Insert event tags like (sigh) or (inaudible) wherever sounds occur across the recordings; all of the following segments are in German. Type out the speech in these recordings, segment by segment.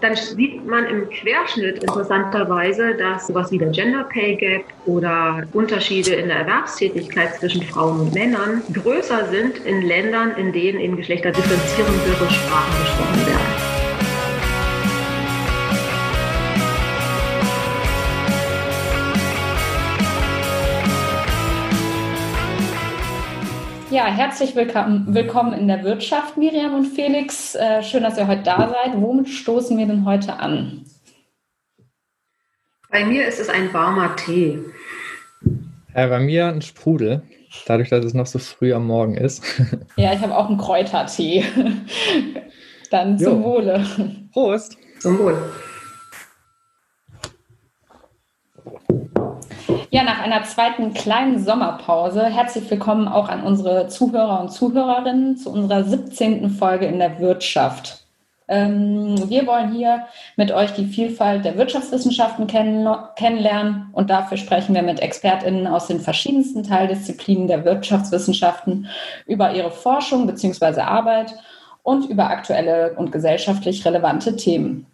dann sieht man im Querschnitt interessanterweise, dass sowas wie der Gender Pay Gap oder Unterschiede in der Erwerbstätigkeit zwischen Frauen und Männern größer sind in Ländern, in denen in geschlechterdifferenzierendere Sprachen gesprochen werden. Ja, herzlich willkommen, willkommen in der Wirtschaft, Miriam und Felix. Äh, schön, dass ihr heute da seid. Womit stoßen wir denn heute an? Bei mir ist es ein warmer Tee. Äh, bei mir ein Sprudel, dadurch, dass es noch so früh am Morgen ist. (laughs) Ja, ich habe auch einen Kräutertee. (laughs) Dann zum jo. Wohle. Prost. Zum Wohl. Ja, nach einer zweiten kleinen Sommerpause herzlich willkommen auch an unsere Zuhörer und Zuhörerinnen zu unserer 17. Folge in der Wirtschaft. Ähm, wir wollen hier mit euch die Vielfalt der Wirtschaftswissenschaften kenn kennenlernen und dafür sprechen wir mit ExpertInnen aus den verschiedensten Teildisziplinen der Wirtschaftswissenschaften über ihre Forschung bzw. Arbeit und über aktuelle und gesellschaftlich relevante Themen.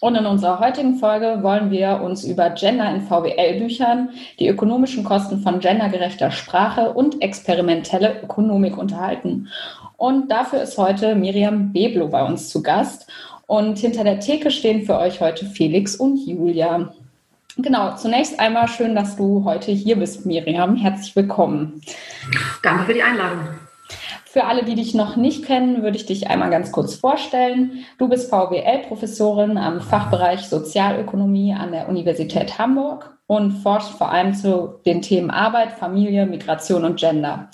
Und in unserer heutigen Folge wollen wir uns über Gender in VWL-Büchern, die ökonomischen Kosten von gendergerechter Sprache und experimentelle Ökonomik unterhalten. Und dafür ist heute Miriam Beblo bei uns zu Gast. Und hinter der Theke stehen für euch heute Felix und Julia. Genau, zunächst einmal schön, dass du heute hier bist, Miriam. Herzlich willkommen. Danke für die Einladung. Für alle, die dich noch nicht kennen, würde ich dich einmal ganz kurz vorstellen. Du bist VWL-Professorin am Fachbereich Sozialökonomie an der Universität Hamburg und forschst vor allem zu den Themen Arbeit, Familie, Migration und Gender.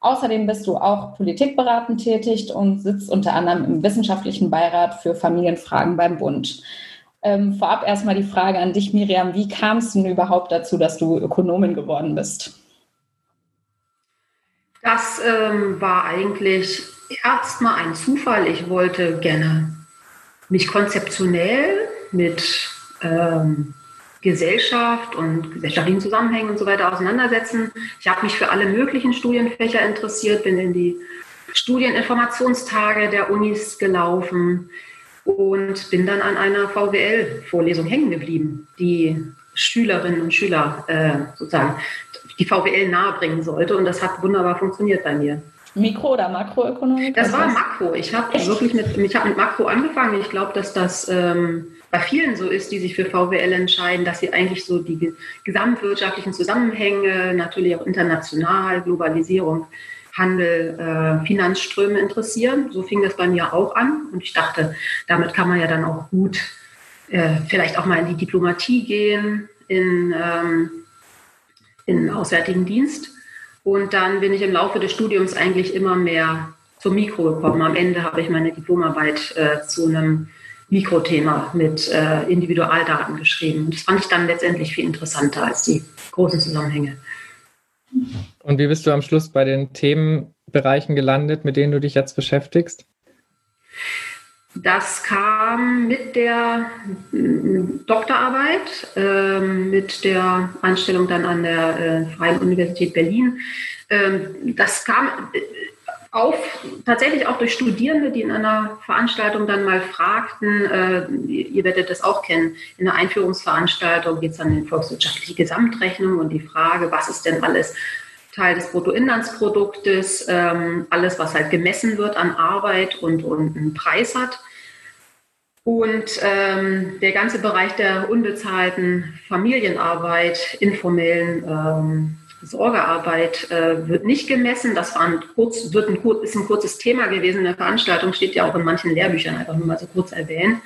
Außerdem bist du auch politikberatend tätig und sitzt unter anderem im wissenschaftlichen Beirat für Familienfragen beim Bund. Ähm, vorab erstmal die Frage an dich, Miriam. Wie kam es denn überhaupt dazu, dass du Ökonomin geworden bist? Das ähm, war eigentlich erstmal ein Zufall. Ich wollte gerne mich konzeptionell mit ähm, Gesellschaft und gesellschaftlichen Zusammenhängen und so weiter auseinandersetzen. Ich habe mich für alle möglichen Studienfächer interessiert, bin in die Studieninformationstage der Unis gelaufen und bin dann an einer VWL-Vorlesung hängen geblieben, die Schülerinnen und Schüler äh, sozusagen die VWL nahebringen sollte. Und das hat wunderbar funktioniert bei mir. Mikro- oder Makroökonomik? Das war Makro. Ich habe wirklich mit, ich hab mit Makro angefangen. Ich glaube, dass das ähm, bei vielen so ist, die sich für VWL entscheiden, dass sie eigentlich so die gesamtwirtschaftlichen Zusammenhänge, natürlich auch international, Globalisierung, Handel, äh, Finanzströme interessieren. So fing das bei mir auch an. Und ich dachte, damit kann man ja dann auch gut äh, vielleicht auch mal in die Diplomatie gehen, in ähm, in Auswärtigen Dienst. Und dann bin ich im Laufe des Studiums eigentlich immer mehr zum Mikro gekommen. Am Ende habe ich meine Diplomarbeit äh, zu einem Mikrothema mit äh, Individualdaten geschrieben. Das fand ich dann letztendlich viel interessanter als die großen Zusammenhänge. Und wie bist du am Schluss bei den Themenbereichen gelandet, mit denen du dich jetzt beschäftigst? Das kam mit der mm, Doktorarbeit, äh, mit der Anstellung dann an der äh, Freien Universität Berlin. Ähm, das kam äh, auf, tatsächlich auch durch Studierende, die in einer Veranstaltung dann mal fragten, äh, ihr werdet das auch kennen, in der Einführungsveranstaltung geht es dann in volkswirtschaftliche Gesamtrechnung und die Frage, was ist denn alles Teil des Bruttoinlandsproduktes, ähm, alles, was halt gemessen wird an Arbeit und, und einen Preis hat. Und ähm, der ganze Bereich der unbezahlten Familienarbeit, informellen ähm, Sorgearbeit äh, wird nicht gemessen. Das war ein kurz, wird ein, ist ein kurzes Thema gewesen in der Veranstaltung, steht ja auch in manchen Lehrbüchern, einfach nur mal so kurz erwähnt.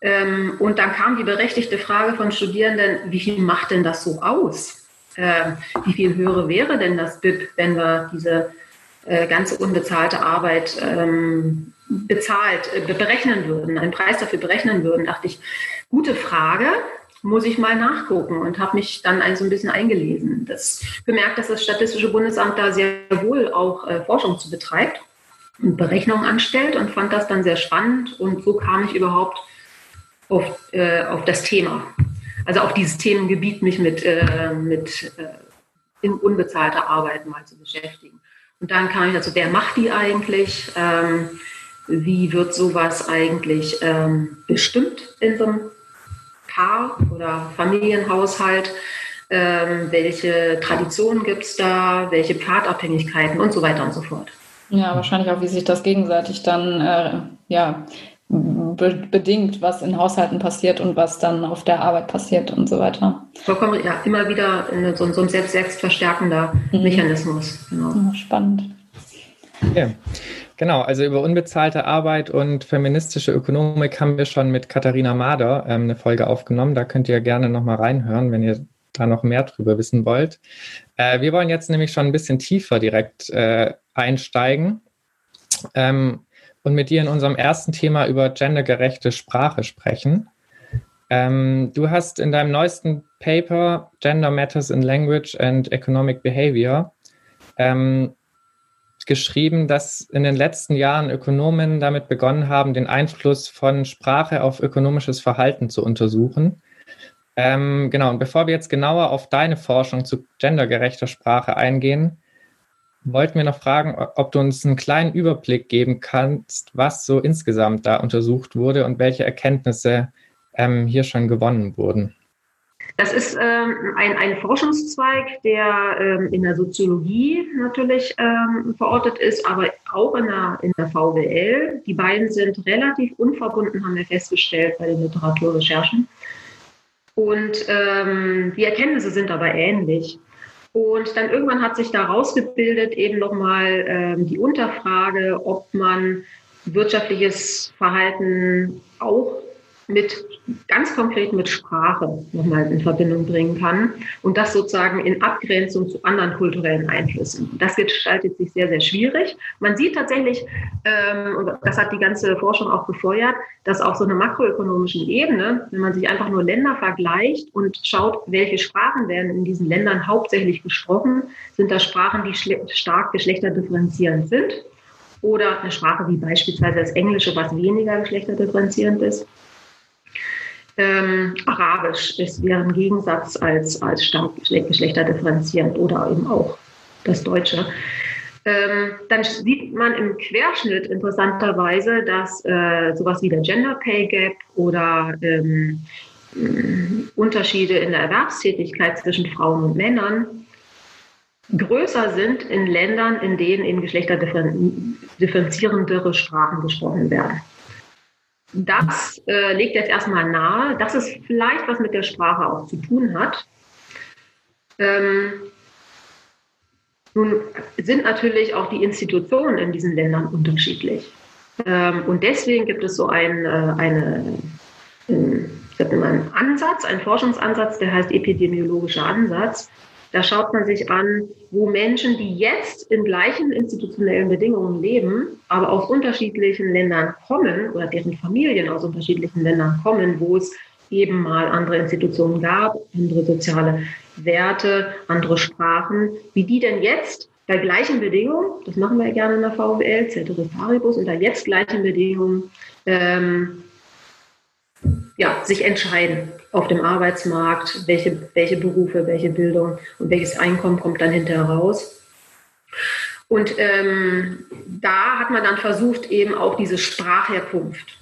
Ähm, und dann kam die berechtigte Frage von Studierenden, wie viel macht denn das so aus? Äh, wie viel höhere wäre denn das BIP, wenn wir diese äh, ganze unbezahlte Arbeit ähm, bezahlt, äh, berechnen würden, einen Preis dafür berechnen würden, dachte ich, gute Frage, muss ich mal nachgucken und habe mich dann ein, so ein bisschen eingelesen. Das bemerkt, dass das Statistische Bundesamt da sehr wohl auch äh, Forschung zu betreibt und Berechnungen anstellt und fand das dann sehr spannend und so kam ich überhaupt auf, äh, auf das Thema also auch dieses Themengebiet, mich mit, äh, mit äh, unbezahlter Arbeit mal zu beschäftigen. Und dann kam ich dazu, wer macht die eigentlich? Ähm, wie wird sowas eigentlich ähm, bestimmt in so einem Paar oder Familienhaushalt, ähm, welche Traditionen gibt es da, welche Pfadabhängigkeiten und so weiter und so fort. Ja, wahrscheinlich auch, wie sich das gegenseitig dann äh, ja, be bedingt, was in Haushalten passiert und was dann auf der Arbeit passiert und so weiter. Vollkommen, ja, immer wieder so, so ein selbst, selbstverstärkender mhm. Mechanismus. Genau. Ja, spannend. Ja. Genau, also über unbezahlte Arbeit und feministische Ökonomik haben wir schon mit Katharina Mader ähm, eine Folge aufgenommen. Da könnt ihr gerne nochmal reinhören, wenn ihr da noch mehr drüber wissen wollt. Äh, wir wollen jetzt nämlich schon ein bisschen tiefer direkt äh, einsteigen ähm, und mit dir in unserem ersten Thema über gendergerechte Sprache sprechen. Ähm, du hast in deinem neuesten Paper Gender Matters in Language and Economic Behavior ähm, geschrieben, dass in den letzten Jahren Ökonomen damit begonnen haben, den Einfluss von Sprache auf ökonomisches Verhalten zu untersuchen. Ähm, genau, und bevor wir jetzt genauer auf deine Forschung zu gendergerechter Sprache eingehen, wollten wir noch fragen, ob du uns einen kleinen Überblick geben kannst, was so insgesamt da untersucht wurde und welche Erkenntnisse ähm, hier schon gewonnen wurden. Das ist ähm, ein, ein Forschungszweig, der ähm, in der Soziologie natürlich ähm, verortet ist, aber auch in der, in der VWL. Die beiden sind relativ unverbunden, haben wir festgestellt bei den Literaturrecherchen. Und ähm, die Erkenntnisse sind aber ähnlich. Und dann irgendwann hat sich da rausgebildet eben nochmal ähm, die Unterfrage, ob man wirtschaftliches Verhalten auch mit ganz konkret mit Sprache nochmal in Verbindung bringen kann und das sozusagen in Abgrenzung zu anderen kulturellen Einflüssen. Das gestaltet sich sehr, sehr schwierig. Man sieht tatsächlich, ähm, und das hat die ganze Forschung auch befeuert, dass auf so einer makroökonomischen Ebene, wenn man sich einfach nur Länder vergleicht und schaut, welche Sprachen werden in diesen Ländern hauptsächlich gesprochen, sind das Sprachen, die stark geschlechterdifferenzierend sind oder eine Sprache wie beispielsweise das Englische, was weniger geschlechterdifferenzierend ist ähm, Arabisch ist wäre ein Gegensatz als, als stark geschlechterdifferenzierend oder eben auch das Deutsche. Ähm, dann sieht man im Querschnitt interessanterweise, dass äh, sowas wie der Gender Pay Gap oder ähm, Unterschiede in der Erwerbstätigkeit zwischen Frauen und Männern größer sind in Ländern, in denen eben geschlechterdifferenzierendere Sprachen gesprochen werden. Das äh, legt jetzt erstmal nahe, dass es vielleicht was mit der Sprache auch zu tun hat. Ähm, nun sind natürlich auch die Institutionen in diesen Ländern unterschiedlich. Ähm, und deswegen gibt es so ein, äh, eine, äh, einen Ansatz, einen Forschungsansatz, der heißt epidemiologischer Ansatz, da schaut man sich an, wo Menschen, die jetzt in gleichen institutionellen Bedingungen leben, aber aus unterschiedlichen Ländern kommen oder deren Familien aus unterschiedlichen Ländern kommen, wo es eben mal andere Institutionen gab, andere soziale Werte, andere Sprachen, wie die denn jetzt bei gleichen Bedingungen, das machen wir ja gerne in der VWL, Ceteris Paribus, unter jetzt gleichen Bedingungen ähm, ja, sich entscheiden auf dem Arbeitsmarkt, welche, welche Berufe, welche Bildung und welches Einkommen kommt dann hinterher raus. Und ähm, da hat man dann versucht, eben auch diese Sprachherkunft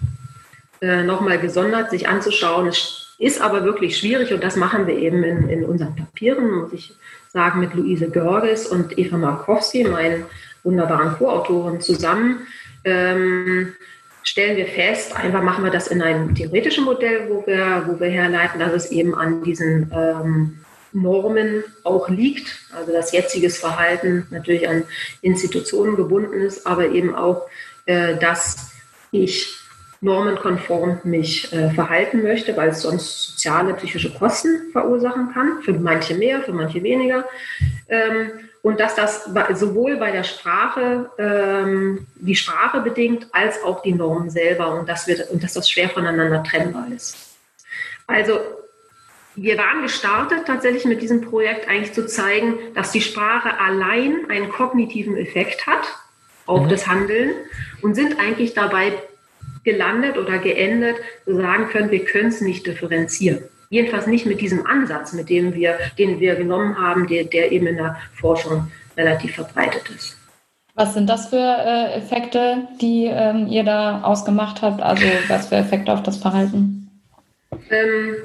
äh, nochmal gesondert sich anzuschauen. Es ist aber wirklich schwierig und das machen wir eben in, in unseren Papieren, muss ich sagen, mit Luise Görges und Eva Markowski, meinen wunderbaren Co-Autoren, zusammen. Ähm, stellen wir fest, einfach machen wir das in einem theoretischen Modell, wo wir, wo wir herleiten, dass es eben an diesen ähm, Normen auch liegt. Also das jetziges Verhalten natürlich an Institutionen gebunden ist, aber eben auch, äh, dass ich normenkonform mich äh, verhalten möchte, weil es sonst soziale, psychische Kosten verursachen kann. Für manche mehr, für manche weniger. Ähm, und dass das sowohl bei der Sprache, ähm, die Sprache bedingt, als auch die Normen selber und, das wird, und dass das schwer voneinander trennbar ist. Also wir waren gestartet tatsächlich mit diesem Projekt eigentlich zu zeigen, dass die Sprache allein einen kognitiven Effekt hat auf mhm. das Handeln und sind eigentlich dabei gelandet oder geendet, zu sagen können, wir können es nicht differenzieren. Jedenfalls nicht mit diesem Ansatz, mit dem wir, den wir genommen haben, der, der eben in der Forschung relativ verbreitet ist. Was sind das für äh, Effekte, die ähm, ihr da ausgemacht habt? Also was für Effekte auf das Verhalten? Ähm,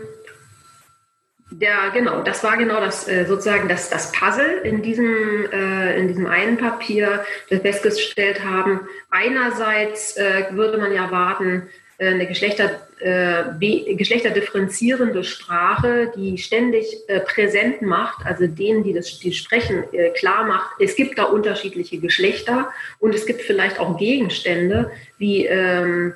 der, genau, das war genau das äh, sozusagen das, das Puzzle in diesem, äh, in diesem einen Papier, das wir festgestellt haben. Einerseits äh, würde man ja erwarten, äh, eine Geschlechter, äh, geschlechterdifferenzierende Sprache, die ständig äh, präsent macht, also denen, die das die sprechen, äh, klar macht, es gibt da unterschiedliche Geschlechter und es gibt vielleicht auch Gegenstände wie ähm,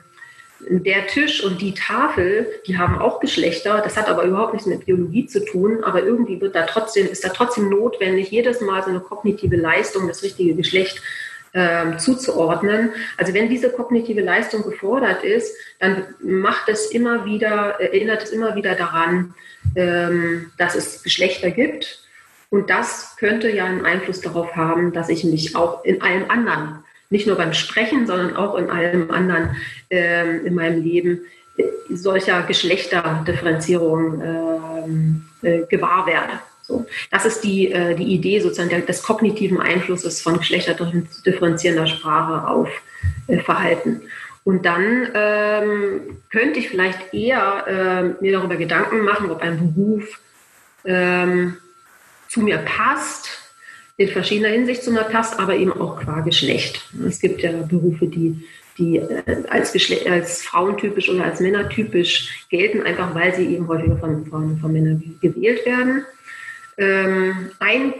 der Tisch und die Tafel, die haben auch Geschlechter. Das hat aber überhaupt nichts mit Biologie zu tun. Aber irgendwie wird da trotzdem, ist da trotzdem notwendig, jedes Mal so eine kognitive Leistung, das richtige Geschlecht ähm, zuzuordnen. Also wenn diese kognitive Leistung gefordert ist, dann macht es immer wieder, erinnert es immer wieder daran, ähm, dass es Geschlechter gibt. Und das könnte ja einen Einfluss darauf haben, dass ich mich auch in allem anderen, nicht nur beim Sprechen, sondern auch in allem anderen ähm, in meinem Leben solcher Geschlechterdifferenzierung ähm, äh, gewahr werde. So, das ist die, äh, die Idee sozusagen der, des kognitiven Einflusses von geschlechterdifferenzierender Sprache auf äh, Verhalten. Und dann ähm, könnte ich vielleicht eher äh, mir darüber Gedanken machen, ob ein Beruf ähm, zu mir passt, in verschiedener Hinsicht zu mir passt, aber eben auch qua Geschlecht. Es gibt ja Berufe, die, die äh, als, Geschle als frauentypisch oder als männertypisch gelten, einfach weil sie eben häufiger von, von, von Männern gewählt werden. Ähm, ein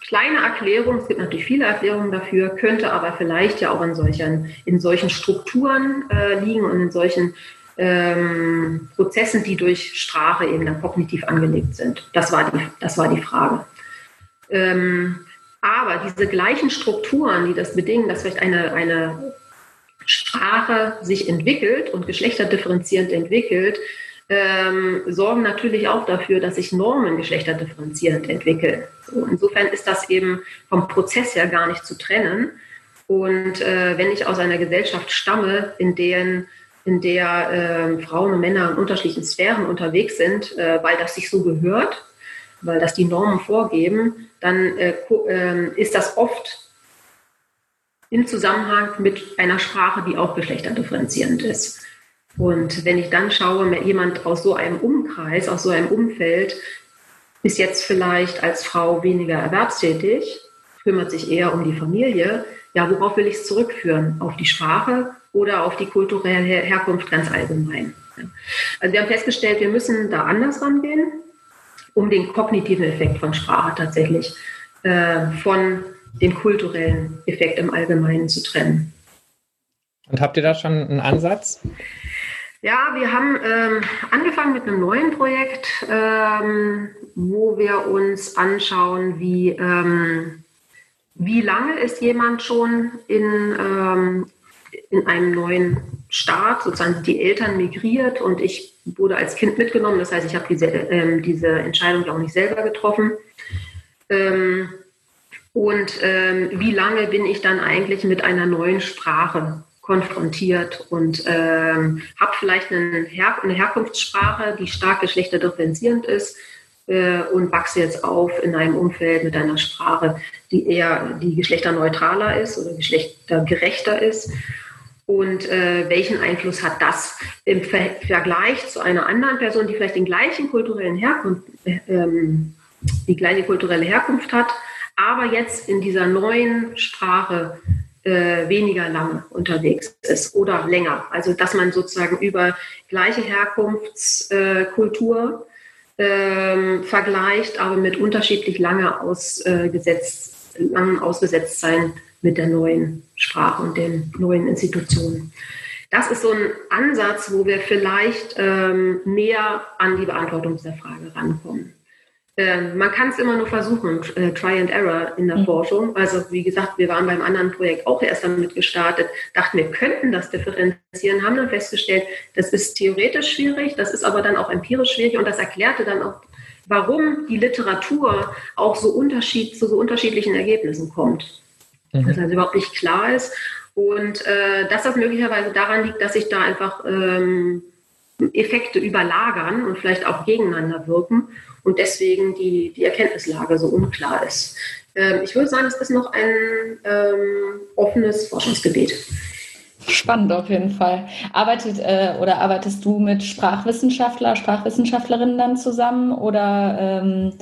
kleine Erklärung, es gibt natürlich viele Erklärungen dafür, könnte aber vielleicht ja auch in solchen, in solchen Strukturen äh, liegen und in solchen ähm, Prozessen, die durch Sprache eben dann kognitiv angelegt sind. Das war die, das war die Frage. Ähm, aber diese gleichen Strukturen, die das bedingen, dass vielleicht eine, eine Sprache sich entwickelt und geschlechterdifferenzierend entwickelt, ähm, sorgen natürlich auch dafür, dass sich Normen geschlechterdifferenzierend entwickeln. So, insofern ist das eben vom Prozess her gar nicht zu trennen. Und äh, wenn ich aus einer Gesellschaft stamme, in, deren, in der äh, Frauen und Männer in unterschiedlichen Sphären unterwegs sind, äh, weil das sich so gehört, weil das die Normen vorgeben, dann äh, ähm, ist das oft im Zusammenhang mit einer Sprache, die auch geschlechterdifferenzierend ist. Und wenn ich dann schaue, jemand aus so einem Umkreis, aus so einem Umfeld, ist jetzt vielleicht als Frau weniger erwerbstätig, kümmert sich eher um die Familie, ja, worauf will ich es zurückführen? Auf die Sprache oder auf die kulturelle Herkunft ganz allgemein? Also wir haben festgestellt, wir müssen da anders rangehen, um den kognitiven Effekt von Sprache tatsächlich äh, von dem kulturellen Effekt im Allgemeinen zu trennen. Und habt ihr da schon einen Ansatz? Ja, wir haben ähm, angefangen mit einem neuen Projekt, ähm, wo wir uns anschauen, wie, ähm, wie lange ist jemand schon in, ähm, in einem neuen Staat, sozusagen die Eltern migriert und ich wurde als Kind mitgenommen. Das heißt, ich habe diese, ähm, diese Entscheidung ja auch nicht selber getroffen. Ähm, und wie lange bin ich dann eigentlich mit einer neuen Sprache konfrontiert und ähm, habe vielleicht eine, Her eine, Herkunftssprache, die stark geschlechterdifferenzierend ist äh, und wachse jetzt auf in einem Umfeld mit einer Sprache, die eher die geschlechterneutraler ist oder geschlechtergerechter ist. Und äh, welchen Einfluss hat das im Ver Vergleich zu einer anderen Person, die vielleicht den gleichen kulturellen Herkunft, äh, ähm, die gleiche kulturelle Herkunft hat, aber jetzt in dieser neuen Sprache äh, weniger lang unterwegs ist oder länger. Also dass man sozusagen über gleiche Herkunftskultur äh, vergleicht, aber mit unterschiedlich lange ausgesetzt, langem Ausgesetztsein mit der neuen Sprache und den neuen Institutionen. Das ist so ein Ansatz, wo wir vielleicht ähm, näher an die Beantwortung dieser Frage rankommen. Ähm, man kann es immer nur versuchen, äh, Try and Error in der mhm. Forschung. Also wie gesagt, wir waren beim anderen Projekt auch erst damit gestartet, dachten, wir könnten das differenzieren, haben dann festgestellt, das ist theoretisch schwierig, das ist aber dann auch empirisch schwierig und das erklärte dann auch, warum die Literatur auch so Unterschied, zu so unterschiedlichen Ergebnissen kommt. Mhm. Dass also überhaupt nicht klar ist und äh, dass das möglicherweise daran liegt, dass sich da einfach ähm, Effekte überlagern und vielleicht auch gegeneinander wirken und deswegen die, die Erkenntnislage so unklar ist. ähm, ich würde sagen, es ist noch ein ähm, offenes Forschungsgebiet. Spannend auf jeden Fall. Arbeitet äh, oder arbeitest du mit Sprachwissenschaftler, Sprachwissenschaftlerinnen dann zusammen oder ähm,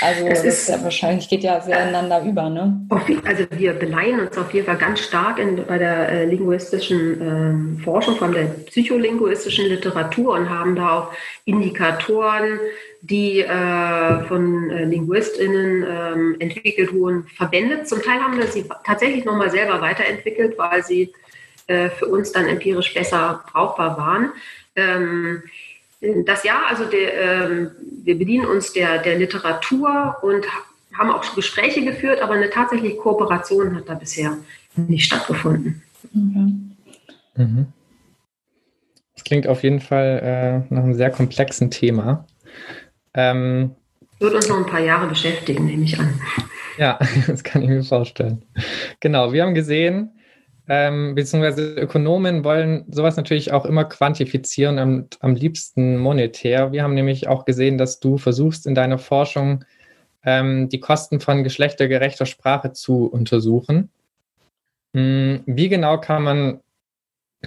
also es ist, ja wahrscheinlich geht ja sehr ineinander über, ne? Also wir beleihen uns auf jeden Fall ganz stark in, bei der äh, linguistischen äh, Forschung, vor allem der psycholinguistischen Literatur und haben da auch Indikatoren, die äh, von äh, LinguistInnen ähm, entwickelt wurden, verwendet. Zum Teil haben wir sie tatsächlich nochmal selber weiterentwickelt, weil sie äh, für uns dann empirisch besser brauchbar waren. Ähm, das ja, also der, ähm, wir bedienen uns der, der Literatur und haben auch Gespräche geführt, aber eine tatsächliche Kooperation hat da bisher nicht stattgefunden. Mhm. Mhm. Das klingt auf jeden Fall äh, nach einem sehr komplexen Thema. Ähm, Wird uns noch ein paar Jahre beschäftigen, nehme ich an. Ja, (laughs) das kann ich mir vorstellen. Genau, wir haben gesehen, ähm, beziehungsweise Ökonomen wollen sowas natürlich auch immer quantifizieren und am liebsten monetär. Wir haben nämlich auch gesehen, dass du versuchst in deiner Forschung ähm, die Kosten von geschlechtergerechter Sprache zu untersuchen. Hm, wie genau kann man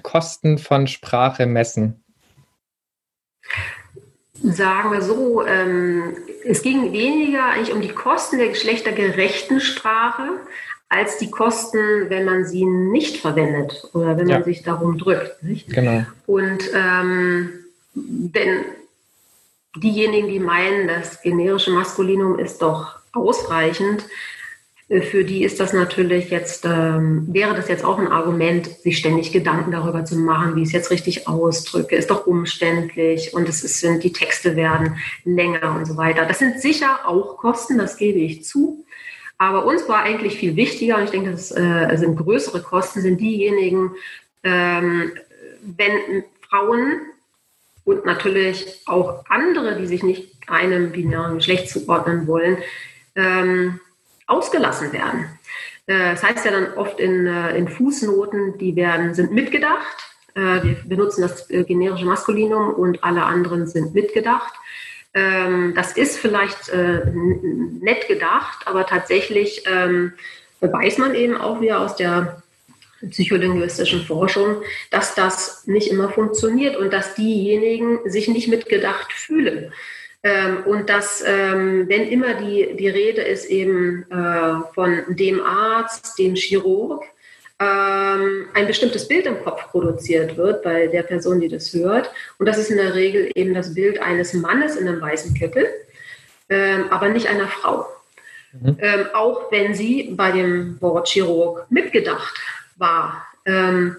Kosten von Sprache messen? Sagen wir so, ähm, es ging weniger eigentlich um die Kosten der geschlechtergerechten Sprache, als die Kosten, wenn man sie nicht verwendet oder wenn ja. man sich darum drückt. Nicht? Genau. Und ähm, wenn diejenigen, die meinen, das generische Maskulinum ist doch ausreichend, für die ist das natürlich jetzt, ähm, wäre das jetzt auch ein Argument, sich ständig Gedanken darüber zu machen, wie ich es jetzt richtig ausdrücke, ist doch umständlich und es ist, die Texte werden länger und so weiter. Das sind sicher auch Kosten, das gebe ich zu. Aber uns war eigentlich viel wichtiger, und ich denke, das äh, sind größere Kosten, sind diejenigen, ähm, wenn Frauen und natürlich auch andere, die sich nicht einem binären Geschlecht zuordnen wollen, ähm, ausgelassen werden. Äh, das heißt ja dann oft in, äh, in Fußnoten, die werden, sind mitgedacht. Äh, wir benutzen das generische Maskulinum und alle anderen sind mitgedacht. Ähm, das ist vielleicht nett gedacht, aber tatsächlich ähm, weiß man eben auch wieder aus der psycholinguistischen Forschung, dass das nicht immer funktioniert und dass diejenigen sich nicht mitgedacht fühlen. Ähm, und dass, ähm, wenn immer die, die Rede ist eben äh, von dem Arzt, dem Chirurg, ähm, ein bestimmtes Bild im Kopf produziert wird bei der Person, die das hört. Und das ist in der Regel eben das Bild eines Mannes in einem weißen Kittel, ähm, aber nicht einer Frau. Mhm. Ähm, auch wenn sie bei dem Wort Chirurg mitgedacht war. Ähm,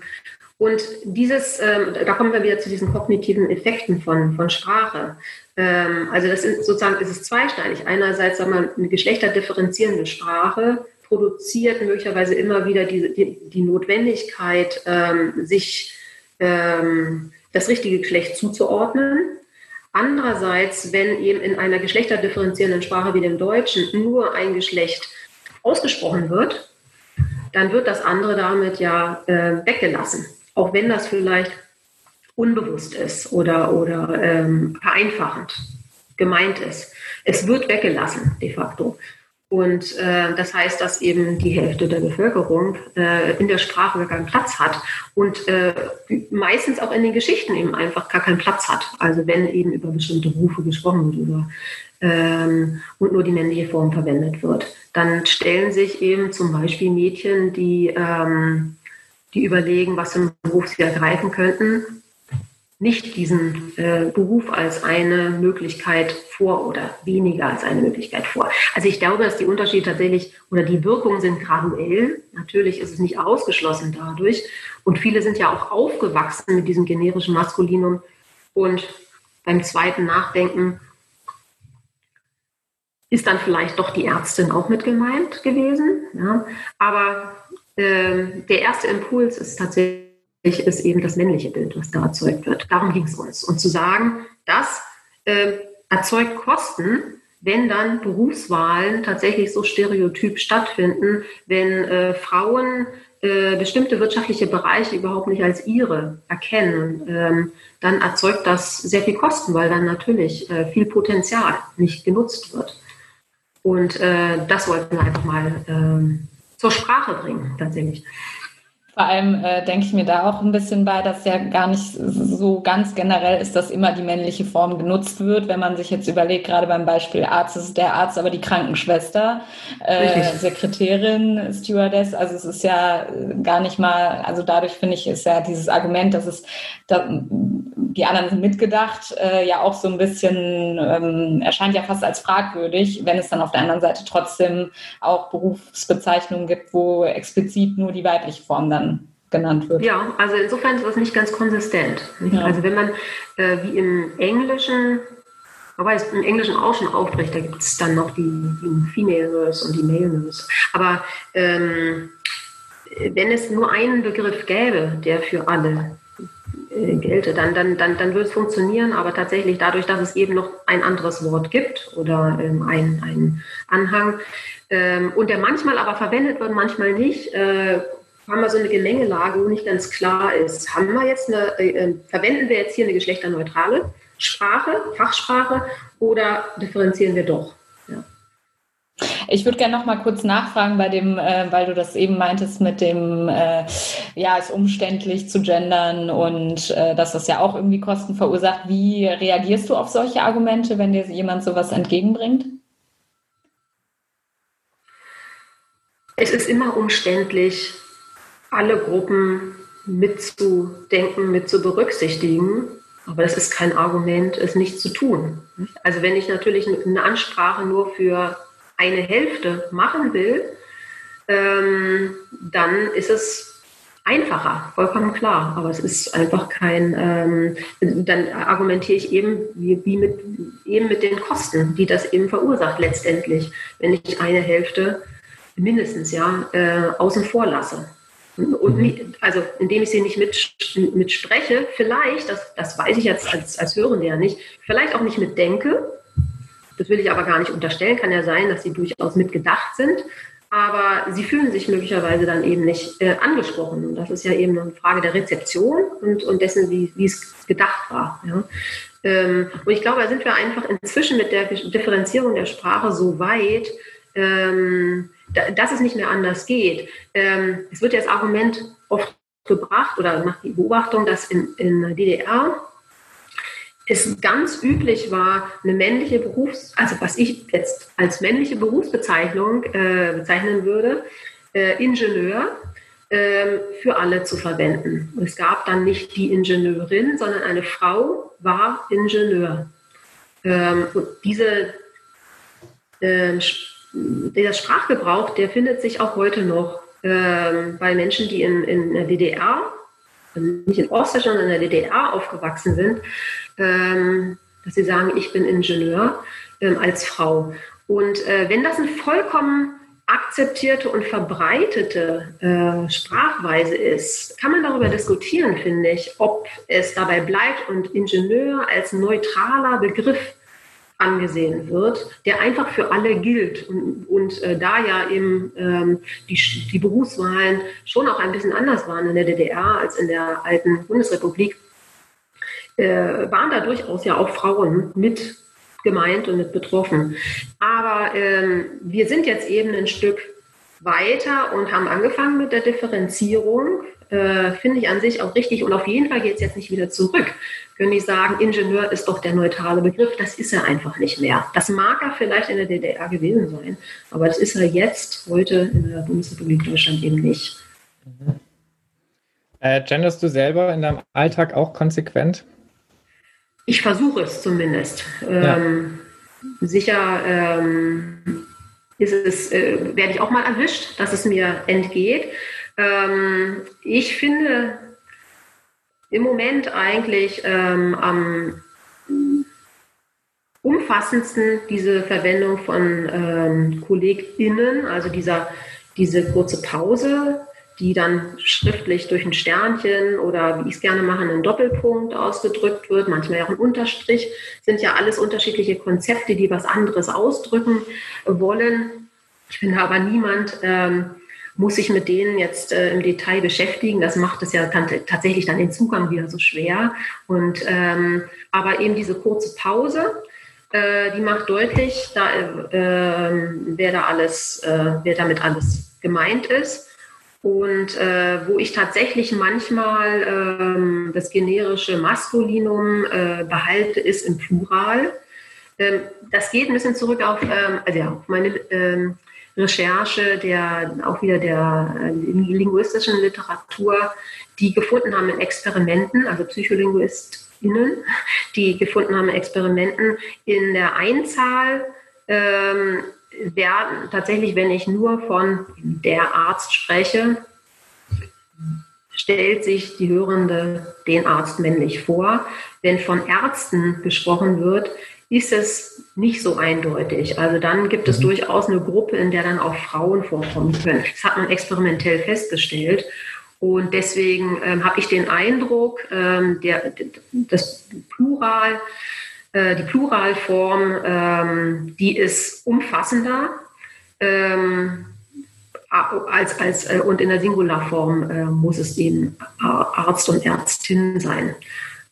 und dieses, ähm, da kommen wir wieder zu diesen kognitiven Effekten von, von Sprache. Ähm, also das ist sozusagen ist es zweischneidig. Einerseits sagen wir, eine geschlechterdifferenzierende Sprache produziert möglicherweise immer wieder die, die, die Notwendigkeit, ähm, sich ähm, das richtige Geschlecht zuzuordnen. Andererseits, wenn eben in einer geschlechterdifferenzierenden Sprache wie dem Deutschen nur ein Geschlecht ausgesprochen wird, dann wird das andere damit ja äh, weggelassen. Auch wenn das vielleicht unbewusst ist oder, oder ähm, vereinfachend gemeint ist. Es wird weggelassen, de facto. Und äh, das heißt, dass eben die Hälfte der Bevölkerung äh, in der Sprache gar keinen Platz hat und äh, meistens auch in den Geschichten eben einfach gar keinen Platz hat. Also wenn eben über bestimmte Berufe gesprochen wird über, ähm, und nur die männliche Form verwendet wird, dann stellen sich eben zum Beispiel Mädchen, die, ähm, die überlegen, was für einen Beruf sie ergreifen könnten, nicht diesen äh, Beruf als eine Möglichkeit vor oder weniger als eine Möglichkeit vor. Also ich glaube, dass die Unterschiede tatsächlich oder die Wirkungen sind graduell. Natürlich ist es nicht ausgeschlossen dadurch. Und viele sind ja auch aufgewachsen mit diesem generischen Maskulinum. Und beim zweiten Nachdenken ist dann vielleicht doch die Ärztin auch mit gemeint gewesen. Ja. Aber äh, der erste Impuls ist tatsächlich, ist eben das männliche Bild, was da erzeugt wird. Darum ging es uns. Und zu sagen, das äh, erzeugt Kosten, wenn dann Berufswahlen tatsächlich so stereotyp stattfinden, wenn äh, Frauen äh, bestimmte wirtschaftliche Bereiche überhaupt nicht als ihre erkennen, ähm, dann erzeugt das sehr viel Kosten, weil dann natürlich äh, viel Potenzial nicht genutzt wird. Und äh, das wollten wir einfach mal ähm, zur Sprache bringen, tatsächlich. Vor allem äh, denke ich mir da auch ein bisschen bei, dass ja gar nicht so ganz generell ist, dass immer die männliche Form genutzt wird. Wenn man sich jetzt überlegt, gerade beim Beispiel Arzt ist der Arzt, aber die Krankenschwester, äh, Sekretärin, Stewardess. Also es ist ja gar nicht mal, also dadurch finde ich, ist ja dieses Argument, dass es da, die anderen sind mitgedacht, äh, ja auch so ein bisschen, ähm, erscheint ja fast als fragwürdig, wenn es dann auf der anderen Seite trotzdem auch Berufsbezeichnungen gibt, wo explizit nur die weibliche Form dann genannt wird. Ja, also insofern ist das nicht ganz konsistent. Nicht? Ja. Also wenn man äh, wie im Englischen, wobei es im Englischen auch schon aufbricht, da gibt es dann noch die, die Female Nurse und die Male Nurse. Aber ähm, wenn es nur einen Begriff gäbe, der für alle äh, gelte, dann, dann, dann, dann würde es funktionieren, aber tatsächlich dadurch, dass es eben noch ein anderes Wort gibt oder ähm, ein, ein Anhang ähm, und der manchmal aber verwendet wird, manchmal nicht, äh, haben wir so eine Gemengelage, wo nicht ganz klar ist. Haben wir jetzt eine, äh, äh, verwenden wir jetzt hier eine geschlechterneutrale Sprache, Fachsprache oder differenzieren wir doch? Ja. Ich würde gerne noch mal kurz nachfragen bei dem, äh, weil du das eben meintest mit dem, äh, ja, ist umständlich zu gendern und äh, dass das ja auch irgendwie Kosten verursacht. Wie reagierst du auf solche Argumente, wenn dir jemand sowas entgegenbringt? Es ist immer umständlich, alle Gruppen mitzudenken, mit zu berücksichtigen. Aber das ist kein Argument, es nicht zu tun. Also wenn ich natürlich eine Ansprache nur für eine Hälfte machen will, ähm, dann ist es einfacher, vollkommen klar. Aber es ist einfach kein, ähm, dann argumentiere ich eben wie, wie, mit, eben mit den Kosten, die das eben verursacht letztendlich, wenn ich eine Hälfte mindestens ja äh, außen vor lasse. Und mhm. nicht, also indem ich sie nicht mit, mitspreche, vielleicht, das, das weiß ich jetzt als, als Hörende ja nicht, vielleicht auch nicht mitdenke. Das will ich aber gar nicht unterstellen. Kann ja sein, dass sie durchaus mitgedacht sind. Aber sie fühlen sich möglicherweise dann eben nicht äh, angesprochen. Und das ist ja eben eine Frage der Rezeption und, und dessen, wie, wie es gedacht war. Ja. Ähm, und ich glaube, da sind wir einfach inzwischen mit der Differenzierung der Sprache so weit, ähm, dass es nicht mehr anders geht. Ähm, es wird ja das Argument oft gebracht oder macht die Beobachtung, dass in, in der DDR es ganz üblich war, eine männliche Berufs-, also was ich jetzt als männliche Berufsbezeichnung äh, bezeichnen würde, äh, Ingenieur, äh, für alle zu verwenden. Und es gab dann nicht die Ingenieurin, sondern eine Frau war Ingenieur. Ähm, und diese äh, der Sprachgebrauch, der findet sich auch heute noch ähm, bei Menschen, die in, in der DDR, also nicht in Ostdeutschland, sondern in der DDR aufgewachsen sind, ähm, dass sie sagen, ich bin Ingenieur ähm, als Frau. Und äh, wenn das eine vollkommen akzeptierte und verbreitete äh, Sprachweise ist, kann man darüber diskutieren, finde ich, ob es dabei bleibt und Ingenieur als neutraler Begriff angesehen wird, der einfach für alle gilt. Und, und äh, da ja eben ähm, die, die Berufswahlen schon auch ein bisschen anders waren in der DDR als in der alten Bundesrepublik, äh, waren da durchaus ja auch Frauen mit gemeint und mit betroffen. Aber ähm, wir sind jetzt eben ein Stück weiter und haben angefangen mit der Differenzierung. Äh, Finde ich an sich auch richtig und auf jeden Fall geht es jetzt nicht wieder zurück können die sagen, Ingenieur ist doch der neutrale Begriff. Das ist er einfach nicht mehr. Das mag er vielleicht in der DDR gewesen sein, aber das ist er jetzt, heute in der Bundesrepublik Deutschland eben nicht. Mhm. Äh, genderst du selber in deinem Alltag auch konsequent? Ich versuche es zumindest. Ja. Ähm, sicher ähm, ist es, äh, werde ich auch mal erwischt, dass es mir entgeht. Ähm, ich finde, im Moment eigentlich ähm, am umfassendsten diese Verwendung von ähm, KollegInnen, also dieser, diese kurze Pause, die dann schriftlich durch ein Sternchen oder wie ich es gerne mache, einen Doppelpunkt ausgedrückt wird, manchmal auch ein Unterstrich, sind ja alles unterschiedliche Konzepte, die was anderes ausdrücken wollen. Ich finde aber niemand ähm, muss sich mit denen jetzt äh, im Detail beschäftigen. Das macht es ja tatsächlich dann den Zugang wieder so schwer. Und ähm, aber eben diese kurze Pause Äh, die macht deutlich, da, äh, wer, da alles, äh, wer damit alles gemeint ist. Und äh, wo ich tatsächlich manchmal ähm, das generische Maskulinum äh, behalte, ist im Plural. Ähm, das geht ein bisschen zurück auf, ähm, also ja, auf meine ähm, Recherche der auch wieder der äh, linguistischen Literatur, die gefunden haben in Experimenten, also PsycholinguistInnen, die gefunden haben in Experimenten in der Einzahl ähm, werden tatsächlich, wenn ich nur von der Arzt spreche, stellt sich die Hörende den Arzt männlich vor. Wenn von Ärzten gesprochen wird, ist es nicht so eindeutig. Also dann gibt es mhm. durchaus eine Gruppe, in der dann auch Frauen vorkommen können. Das hat man experimentell festgestellt. Und deswegen ähm, habe ich den Eindruck, ähm, der, das Plural äh, die Pluralform, ähm, die ist umfassender ähm, als, als, äh, und in der Singularform äh, muss es eben Arzt und Ärztin sein.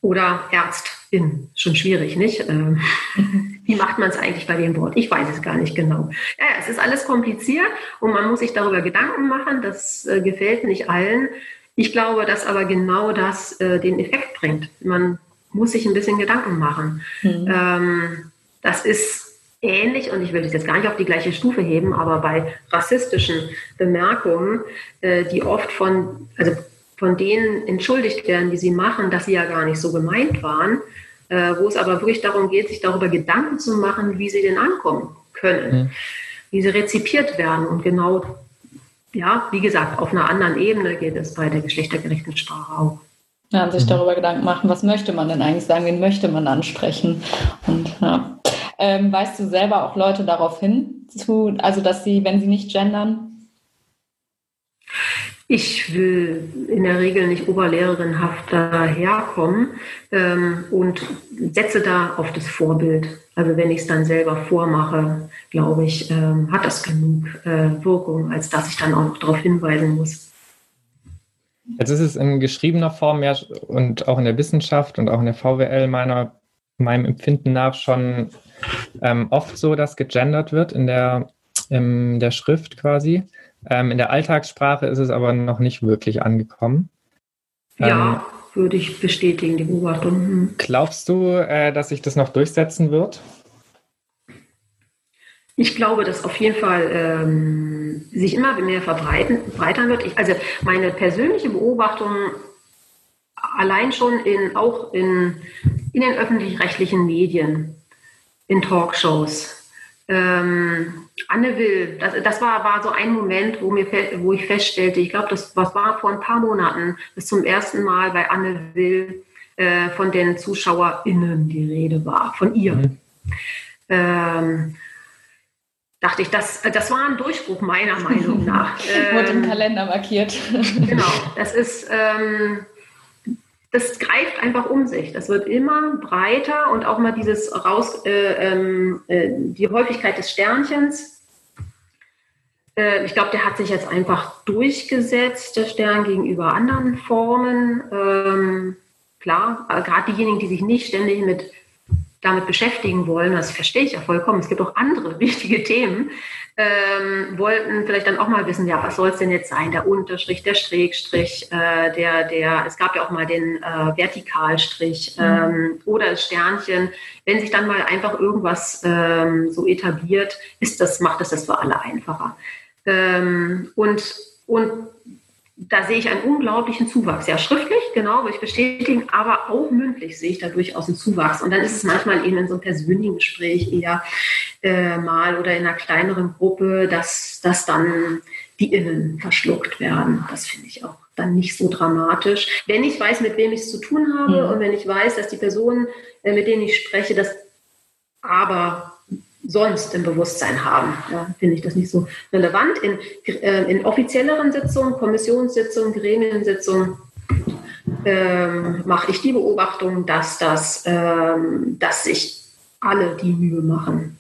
Oder Ärztin, schon schwierig, nicht? Ähm, (laughs) wie macht man es eigentlich bei dem Wort? Ich weiß es gar nicht genau. Ja, es ist alles kompliziert und man muss sich darüber Gedanken machen. Das äh, gefällt nicht allen. Ich glaube, dass aber genau das äh, den Effekt bringt. Man muss sich ein bisschen Gedanken machen. Mhm. Ähm, das ist ähnlich, und ich will das jetzt gar nicht auf die gleiche Stufe heben, aber bei rassistischen Bemerkungen, äh, die oft von, also von denen entschuldigt werden, die sie machen, dass sie ja gar nicht so gemeint waren, äh, wo es aber wirklich darum geht, sich darüber Gedanken zu machen, wie sie denn ankommen können, mhm. wie sie rezipiert werden. Und genau, ja, wie gesagt, auf einer anderen Ebene geht es bei der geschlechtergerechten Sprache auch. Ja, sich mhm. darüber Gedanken machen, was möchte man denn eigentlich sagen, wen möchte man ansprechen. Und ja. Ähm, weißt du selber auch Leute darauf hin, zu, also dass sie, wenn sie nicht gendern? Ich will in der Regel nicht oberlehrerinhaft daherkommen ähm, und setze da auf das Vorbild. Also wenn ich es dann selber vormache, glaube ich, ähm, hat das genug äh, Wirkung, als dass ich dann auch noch darauf hinweisen muss. Jetzt ist es in geschriebener Form ja und auch in der Wissenschaft und auch in der VWL meiner, meinem Empfinden nach schon ähm, oft so, dass gegendert wird in der, in der Schrift quasi. Ähm, in der Alltagssprache ist es aber noch nicht wirklich angekommen. Ja, ähm, würde ich bestätigen, die Beobachtung. Hm. Glaubst du, äh, dass sich das noch durchsetzen wird? Ich glaube, dass auf jeden Fall ähm, sich immer mehr verbreiten, verbreitern wird. Ich, also meine persönliche Beobachtung allein schon in, auch in, in den öffentlich-rechtlichen Medien, in Talkshows. Ähm, Anne Will, das, das, war, war so ein Moment, wo, mir, wo ich feststellte, ich glaube, das was war vor ein paar Monaten, dass zum ersten Mal bei Anne Will äh, von den ZuschauerInnen die Rede war, von ihr. Mhm. Ähm, dachte ich, das, das war ein Durchbruch meiner Meinung nach. (laughs) Wurde im ähm, Kalender markiert. genau, das ist, ähm, das greift einfach um sich. Das wird immer breiter und auch mal dieses raus, äh, ähm, äh, die Häufigkeit des Sternchens. Äh, ich glaube, der hat sich jetzt einfach durchgesetzt, der Stern gegenüber anderen Formen. Ähm, klar, gerade diejenigen, die sich nicht ständig mit damit beschäftigen wollen, das verstehe ich ja vollkommen, es gibt auch andere (laughs) wichtige Themen, ähm, wollten vielleicht dann auch mal wissen, ja, was soll es denn jetzt sein? Der Unterstrich, der Schrägstrich, äh, der, der, es gab ja auch mal den äh, Vertikalstrich mhm. ähm, oder das Sternchen. Wenn sich dann mal einfach irgendwas ähm, so etabliert, ist das, macht das das für alle einfacher. Ähm, und, und da sehe ich einen unglaublichen Zuwachs. Ja, schriftlich, genau, würde ich bestätigen, aber auch mündlich sehe ich da durchaus einen Zuwachs. Und dann ist es manchmal eben in so einem persönlichen Gespräch eher äh, mal oder in einer kleineren Gruppe, dass, dass dann die Innen verschluckt werden. Das finde ich auch dann nicht so dramatisch. Wenn ich weiß, mit wem ich es zu tun habe ja. und wenn ich weiß, dass die Personen, äh, mit denen ich spreche, das aber sonst im Bewusstsein haben. Ja, finde ich das nicht so relevant. In, äh, in offizielleren Sitzungen, Kommissionssitzungen, Gremiensitzungen ähm, mache ich die Beobachtung, dass, das, ähm, dass sich alle die Mühe machen,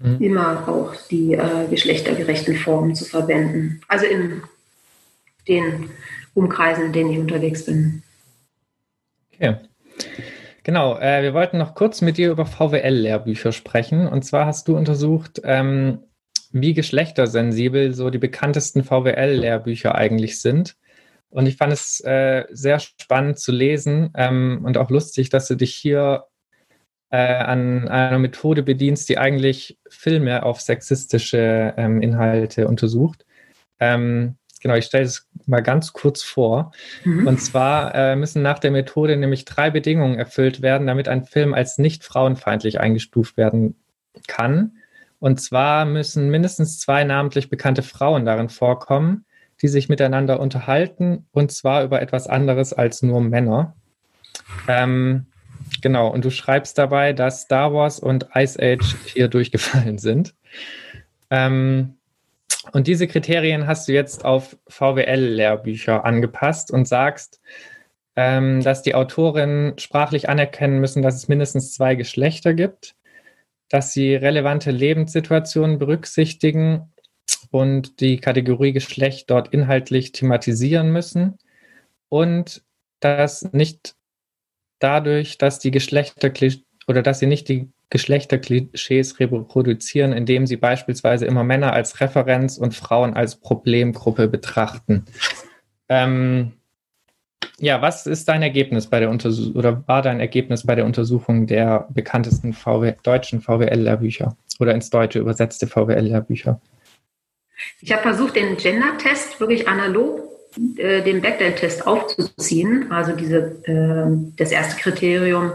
mhm. immer auch die äh, geschlechtergerechten Formen zu verwenden. Also in den Umkreisen, in denen ich unterwegs bin. Okay. Genau, äh, wir wollten noch kurz mit dir über VWL-Lehrbücher sprechen. Und zwar hast du untersucht, ähm, wie geschlechtersensibel so die bekanntesten VWL-Lehrbücher eigentlich sind. Und ich fand es äh, sehr spannend zu lesen ähm, und auch lustig, dass du dich hier äh, an einer Methode bedienst, die eigentlich Filme auf sexistische ähm, Inhalte untersucht. Ähm, genau, ich stelle es mal ganz kurz vor. Mhm. Und zwar äh, müssen nach der Methode nämlich drei Bedingungen erfüllt werden, damit ein Film als nicht frauenfeindlich eingestuft werden kann. Und zwar müssen mindestens zwei namentlich bekannte Frauen darin vorkommen, die sich miteinander unterhalten, und zwar über etwas anderes als nur Männer. Ähm, genau, und du schreibst dabei, dass Star Wars und Ice Age hier (laughs) durchgefallen sind. Ähm, und diese Kriterien hast du jetzt auf VWL-Lehrbücher angepasst und sagst, ähm, dass die Autorinnen sprachlich anerkennen müssen, dass es mindestens zwei Geschlechter gibt, dass sie relevante Lebenssituationen berücksichtigen und die Kategorie Geschlecht dort inhaltlich thematisieren müssen und dass nicht dadurch, dass die Geschlechter oder dass sie nicht die Geschlechterklischees reproduzieren, indem sie beispielsweise immer Männer als Referenz und Frauen als Problemgruppe betrachten. Ähm, ja, was ist dein Ergebnis bei der Untersuchung oder war dein Ergebnis bei der Untersuchung der bekanntesten VW, deutschen VWL-Lehrbücher oder ins Deutsche übersetzte VWL-Lehrbücher? Ich habe versucht, den Gender-Test wirklich analog äh, den Bechdel-Test aufzuziehen, also diese, äh, das erste Kriterium,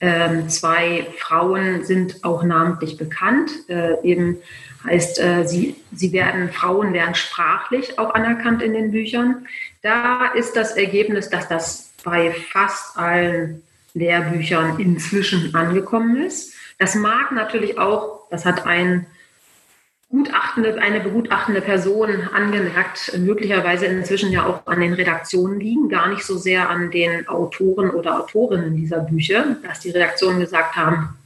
äh, zwei Frauen sind auch namentlich bekannt, äh, eben heißt, äh, sie, sie werden, Frauen werden sprachlich auch anerkannt in den Büchern. Da ist das Ergebnis, dass das bei fast allen Lehrbüchern inzwischen angekommen ist. Das mag natürlich auch, das hat ein Gutachtende, eine begutachtende Person angemerkt, möglicherweise inzwischen ja auch an den Redaktionen liegen, gar nicht so sehr an den Autoren oder Autorinnen dieser Bücher, dass die Redaktionen gesagt haben,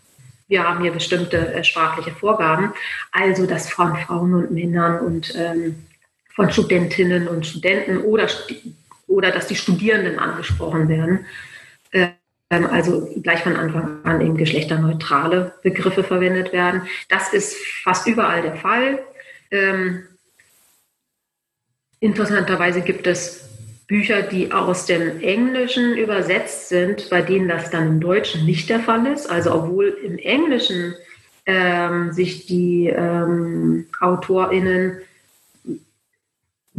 wir haben hier bestimmte äh, sprachliche Vorgaben, also dass von Frauen und Männern und ähm, von Studentinnen und Studenten oder, oder dass die Studierenden angesprochen werden. Äh, also gleich von Anfang an eben geschlechterneutrale Begriffe verwendet werden. Das ist fast überall der Fall. Ähm, interessanterweise gibt es Bücher, die aus dem Englischen übersetzt sind, bei denen das dann im Deutschen nicht der Fall ist. Also obwohl im Englischen ähm, sich die ähm, AutorInnen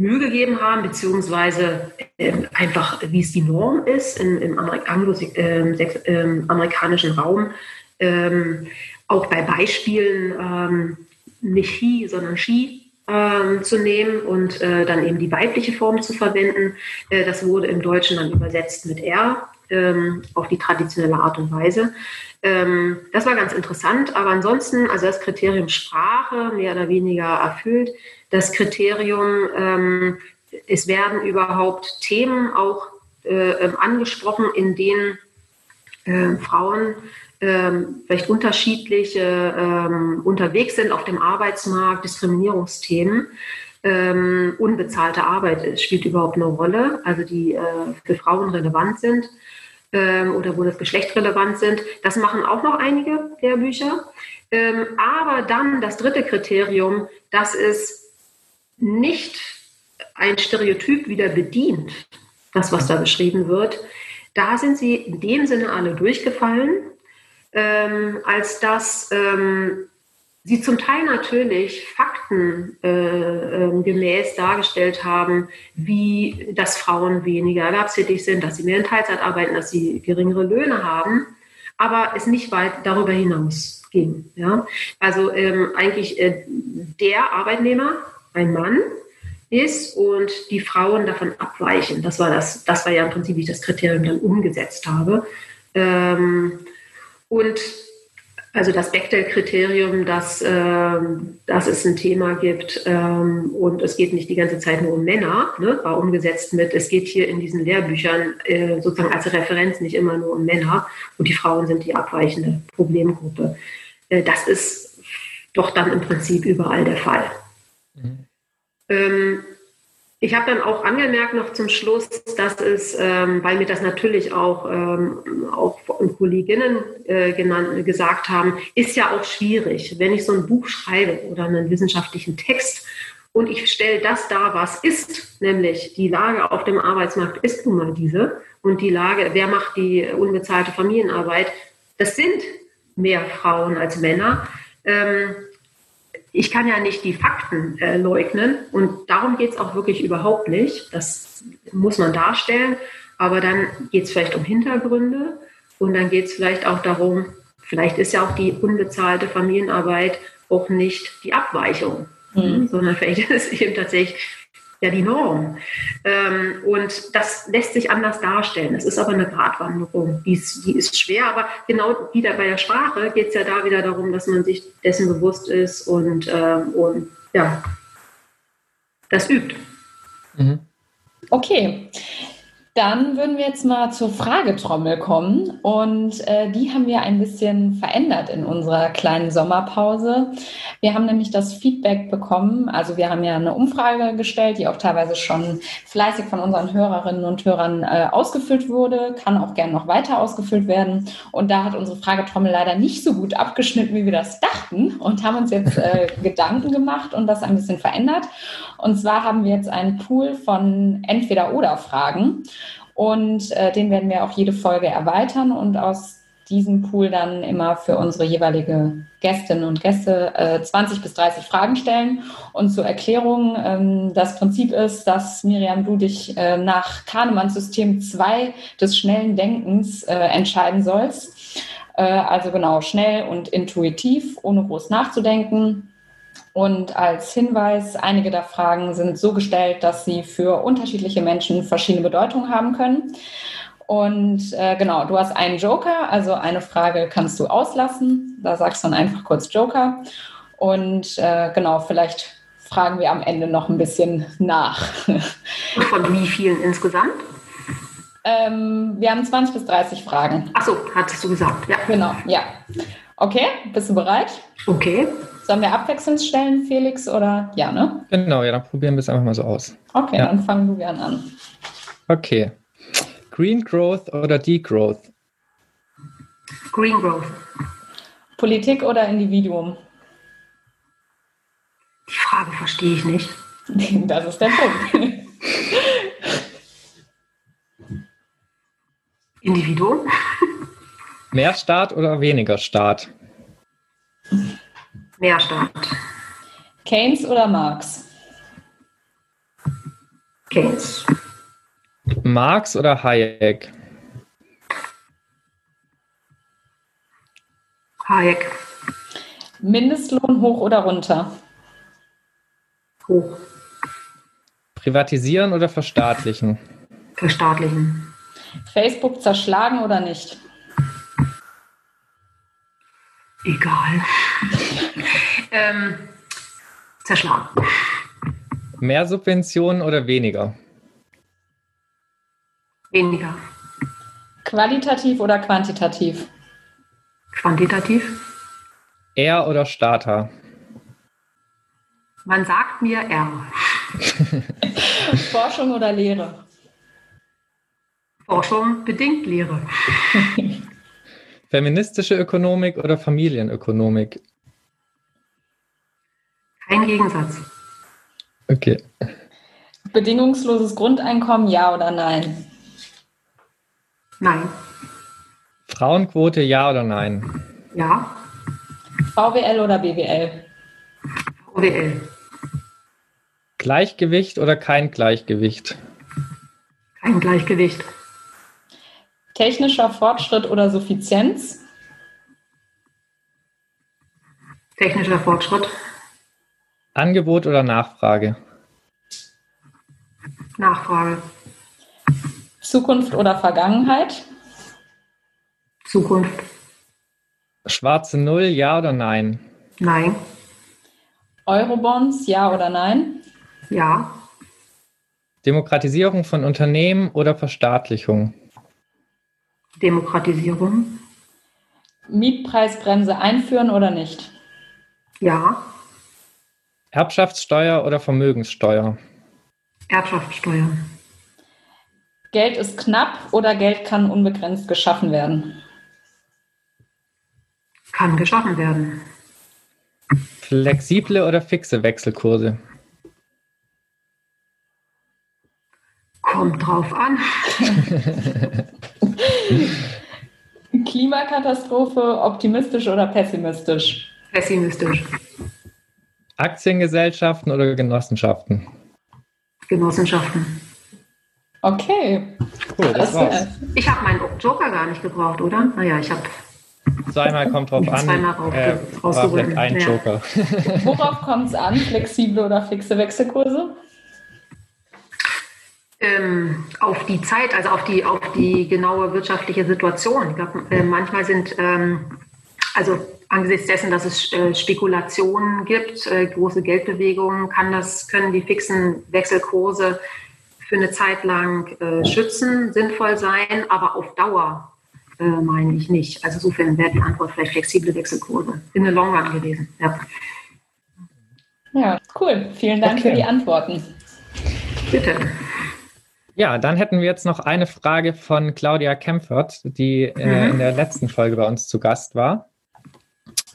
Mühe gegeben haben, beziehungsweise äh, einfach, wie es die Norm ist im, im Anglo-amerikanischen ähm, ähm, Raum, ähm, auch bei Beispielen ähm, nicht he, sondern she ähm, zu nehmen und äh, dann eben die weibliche Form zu verwenden. Äh, das wurde im Deutschen dann übersetzt mit er ähm, auf die traditionelle Art und Weise. das war ganz interessant, aber ansonsten, also das Kriterium Sprache mehr oder weniger erfüllt das Kriterium, ähm, es werden überhaupt Themen auch äh, ähm, angesprochen, in denen äh, Frauen äh, vielleicht unterschiedlich ähm, unterwegs sind auf dem Arbeitsmarkt, Diskriminierungsthemen. Ähm, unbezahlte Arbeit spielt überhaupt eine Rolle, also die äh, für Frauen relevant sind ähm, oder wo das Geschlecht relevant sind. Das machen auch noch einige der Bücher. Ähm, aber dann das dritte Kriterium, das ist nicht ein Stereotyp wieder bedient, das, was da beschrieben wird, da sind sie in dem Sinne alle durchgefallen, ähm, als dass ähm, sie zum Teil natürlich faktengemäß äh, äh, dargestellt haben, wie dass Frauen weniger erwerbstätig sind, dass sie mehr in Teilzeit arbeiten, dass sie geringere Löhne haben, aber es nicht weit darüber hinaus ging. Ja? Also ähm, eigentlich äh, der Arbeitnehmer ein Mann ist und die Frauen davon abweichen. Das war, das, das war ja im Prinzip, wie ich das Kriterium dann umgesetzt habe. Ähm, und also das Bechdel-Kriterium, dass, ähm, dass es ein Thema gibt ähm, und es geht nicht die ganze Zeit nur um Männer, ne, war umgesetzt mit, es geht hier in diesen Lehrbüchern äh, sozusagen als Referenz nicht immer nur um Männer und die Frauen sind die abweichende Problemgruppe. Äh, das ist doch dann im Prinzip überall der Fall. Mhm. Ähm, ich habe dann auch angemerkt noch zum Schluss, dass es, ähm, weil mir das natürlich auch, ähm, auch Kolleginnen äh, genannt, gesagt haben, ist ja auch schwierig, wenn ich so ein Buch schreibe oder einen wissenschaftlichen Text und ich stelle das dar, was ist, nämlich die Lage auf dem Arbeitsmarkt ist nun mal diese und die Lage, wer macht die unbezahlte Familienarbeit, das sind mehr Frauen als Männer. Ähm, ich kann ja nicht die Fakten äh, leugnen und darum geht es auch wirklich überhaupt nicht. Das muss man darstellen, aber dann geht es vielleicht um Hintergründe und dann geht es vielleicht auch darum, vielleicht ist ja auch die unbezahlte Familienarbeit auch nicht die Abweichung, mhm. sondern vielleicht (laughs) ist es eben tatsächlich ja die Norm. Ähm, und das lässt sich anders darstellen. Es ist aber eine Gratwanderung, die ist, die ist schwer, aber genau wieder bei der Sprache geht es ja da wieder darum, dass man sich dessen bewusst ist und, äh, und ja, das übt. Mhm. Okay, dann würden wir jetzt mal zur Fragetrommel kommen und äh, die haben wir ein bisschen verändert in unserer kleinen Sommerpause. Wir haben nämlich das Feedback bekommen, also wir haben ja eine Umfrage gestellt, die auch teilweise schon fleißig von unseren Hörerinnen und Hörern äh, ausgefüllt wurde, kann auch gern noch weiter ausgefüllt werden und da hat unsere Fragetrommel leider nicht so gut abgeschnitten, wie wir das dachten und haben uns jetzt äh, (laughs) Gedanken gemacht und das ein bisschen verändert. Und zwar haben wir jetzt einen Pool von Entweder-Oder-Fragen. Und äh, den werden wir auch jede Folge erweitern und aus diesem Pool dann immer für unsere jeweilige Gästinnen und Gäste äh, 20 bis 30 Fragen stellen. Und zur Erklärung, ähm, das Prinzip ist, dass Miriam, du dich äh, nach Kahnemanns System 2 des schnellen Denkens äh, entscheiden sollst. Äh, also genau, schnell und intuitiv, ohne groß nachzudenken. Und als Hinweis, einige der Fragen sind so gestellt, dass sie für unterschiedliche Menschen verschiedene Bedeutungen haben können. Und äh, genau, du hast einen Joker, also eine Frage kannst du auslassen. Da sagst du dann einfach kurz Joker. Und äh, genau, vielleicht fragen wir am Ende noch ein bisschen nach. Von wie vielen insgesamt? Ähm, wir haben 20 bis 30 Fragen. Ach so, hattest du gesagt, ja. Genau, ja. Okay, bist du bereit? Okay. Sollen wir abwechselnd stellen, Felix, oder ja, ne? Genau, ja, dann probieren wir es einfach mal so aus. Okay, ja. dann fangen du gern an. Okay. Green Growth oder Degrowth? Green Growth. Politik oder Individuum? Die Frage verstehe ich nicht. (laughs) Das ist der Punkt. Individuum. Mehr Staat oder weniger Staat? Mehr Staat. Keynes oder Marx? Keynes. Marx oder Hayek? Hayek. Mindestlohn hoch oder runter? Hoch. Privatisieren oder verstaatlichen? Verstaatlichen. Facebook zerschlagen oder nicht? Egal. Ähm, zerschlagen. Mehr Subventionen oder weniger? Weniger. Qualitativ oder quantitativ? Quantitativ. Er oder Starter? Man sagt mir R. (laughs) Forschung oder Lehre? Forschung bedingt Lehre. (laughs) Feministische Ökonomik oder Familienökonomik? Kein Gegensatz. Okay. Bedingungsloses Grundeinkommen, ja oder nein? Nein. Frauenquote, ja oder nein? Ja. VWL oder BWL? VWL. Gleichgewicht oder kein Gleichgewicht? Kein Gleichgewicht. Technischer Fortschritt oder Suffizienz? Technischer Fortschritt. Angebot oder Nachfrage? Nachfrage. Zukunft oder Vergangenheit? Zukunft. Schwarze Null, ja oder nein? Nein. Eurobonds, ja oder nein? Ja. Demokratisierung von Unternehmen oder Verstaatlichung? Demokratisierung. Mietpreisbremse einführen oder nicht? Ja. Erbschaftssteuer oder Vermögenssteuer? Erbschaftssteuer. Geld ist knapp oder Geld kann unbegrenzt geschaffen werden? Kann geschaffen werden. Flexible oder fixe Wechselkurse? Kommt drauf an. (laughs) Klimakatastrophe, optimistisch oder pessimistisch? Pessimistisch. Aktiengesellschaften oder Genossenschaften? Genossenschaften. Okay. Cool, das war's. Ich habe meinen Joker gar nicht gebraucht, oder? Naja, ich habe Zweimal kommt drauf an. Zweimal rauf, äh, war vielleicht ein ja. Joker. (laughs) Worauf kommt es an? Flexible oder fixe Wechselkurse? ähm, auf die Zeit, also auf die, auf die genaue wirtschaftliche Situation. Ich glaube, äh, manchmal sind, ähm, also angesichts dessen, dass es äh, Spekulationen gibt, äh, große Geldbewegungen, kann das, können die fixen Wechselkurse für eine Zeit lang äh, schützen, sinnvoll sein, aber auf Dauer meine ich nicht. Also insofern wäre die Antwort vielleicht flexible Wechselkurse in the long run gewesen. Ja. Ja, cool. Vielen Dank Okay. für die Antworten. Bitte. Ja, dann hätten wir jetzt noch eine Frage von Claudia Kempfert, die äh, Mhm. in der letzten Folge bei uns zu Gast war.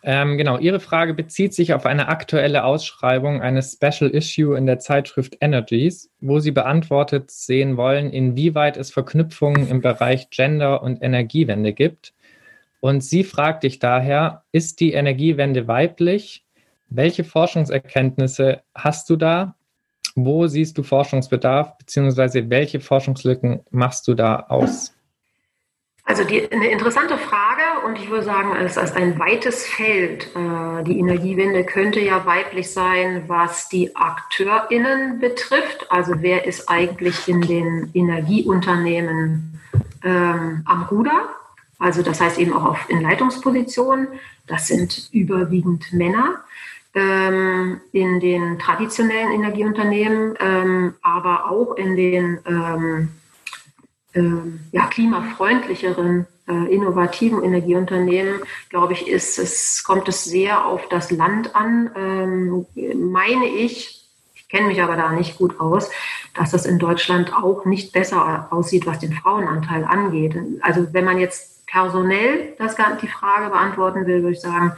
Ähm, genau, Ihre Frage bezieht sich auf eine aktuelle Ausschreibung eines Special Issue in der Zeitschrift Energies, wo Sie beantwortet sehen wollen, inwieweit es Verknüpfungen im Bereich Gender und Energiewende gibt. Und sie fragt dich daher, ist die Energiewende weiblich? Welche Forschungserkenntnisse hast du da? Wo siehst du Forschungsbedarf, beziehungsweise welche Forschungslücken machst du da aus? Also die, eine interessante Frage und ich würde sagen, es ist ein weites Feld. Äh, Die Energiewende könnte ja weiblich sein, was die AkteurInnen betrifft. Also wer ist eigentlich in den Energieunternehmen ähm, am Ruder? Also das heißt eben auch auf, in Leitungspositionen. Das sind überwiegend Männer ähm, in den traditionellen Energieunternehmen, ähm, aber auch in den ja, klimafreundlicheren, äh, innovativen Energieunternehmen, glaube ich, ist es, kommt es sehr auf das Land an, ähm, meine ich, ich kenne mich aber da nicht gut aus, dass das in Deutschland auch nicht besser aussieht, was den Frauenanteil angeht. Also wenn man jetzt personell das, die Frage beantworten will, würde ich sagen,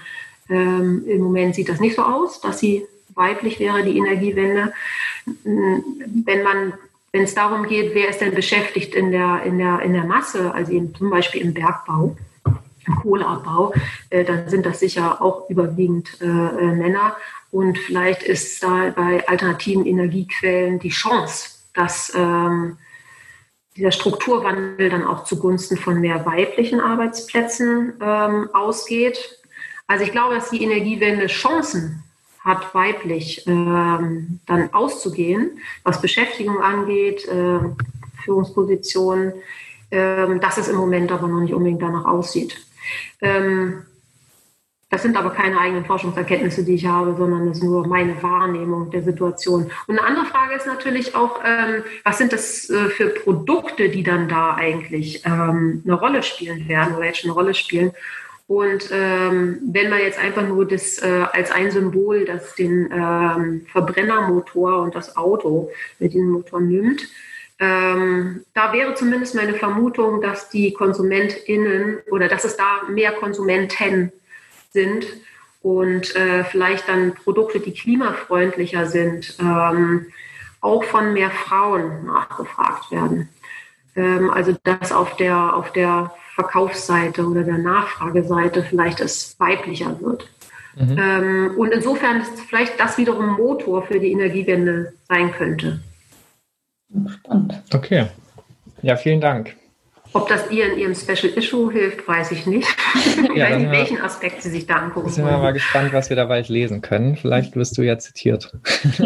ähm, im Moment sieht das nicht so aus, dass sie weiblich wäre, die Energiewende. Wenn man wenn es darum geht, wer ist denn beschäftigt in der, in der, in der Masse, also eben zum Beispiel im Bergbau, im Kohleabbau, äh, dann sind das sicher auch überwiegend äh, äh, Männer. Und vielleicht ist da bei alternativen Energiequellen die Chance, dass ähm, dieser Strukturwandel dann auch zugunsten von mehr weiblichen Arbeitsplätzen ähm, ausgeht. Also ich glaube, dass die Energiewende Chancen hat, weiblich ähm, dann auszugehen, was Beschäftigung angeht, äh, Führungspositionen, ähm, dass es im Moment aber noch nicht unbedingt danach aussieht. Ähm, das sind aber keine eigenen Forschungserkenntnisse, die ich habe, sondern das ist nur meine Wahrnehmung der Situation. Und eine andere Frage ist natürlich auch, ähm, was sind das äh, für Produkte, die dann da eigentlich ähm, eine Rolle spielen werden oder jetzt schon eine Rolle spielen? Und ähm, wenn man jetzt einfach nur das äh, als ein Symbol, das den ähm, Verbrennermotor und das Auto mit diesem Motor nimmt, ähm, da wäre zumindest meine Vermutung, dass die KonsumentInnen oder dass es da mehr Konsumenten sind und äh, vielleicht dann Produkte, die klimafreundlicher sind, ähm, auch von mehr Frauen nachgefragt werden. Ähm, also dass auf der, auf der Verkaufsseite oder der Nachfrageseite vielleicht es weiblicher wird. Mhm. Ähm, und insofern ist vielleicht das wiederum Motor für die Energiewende sein könnte. Spannend. Okay. Ja, vielen Dank. Ob das ihr in Ihrem Special Issue hilft, weiß ich nicht. (laughs) Ich Ja, weiß nicht, dann- welchen Aspekt Sie sich da angucken Sind wir mal gespannt, was wir da bald lesen können. Vielleicht wirst du ja zitiert. (laughs)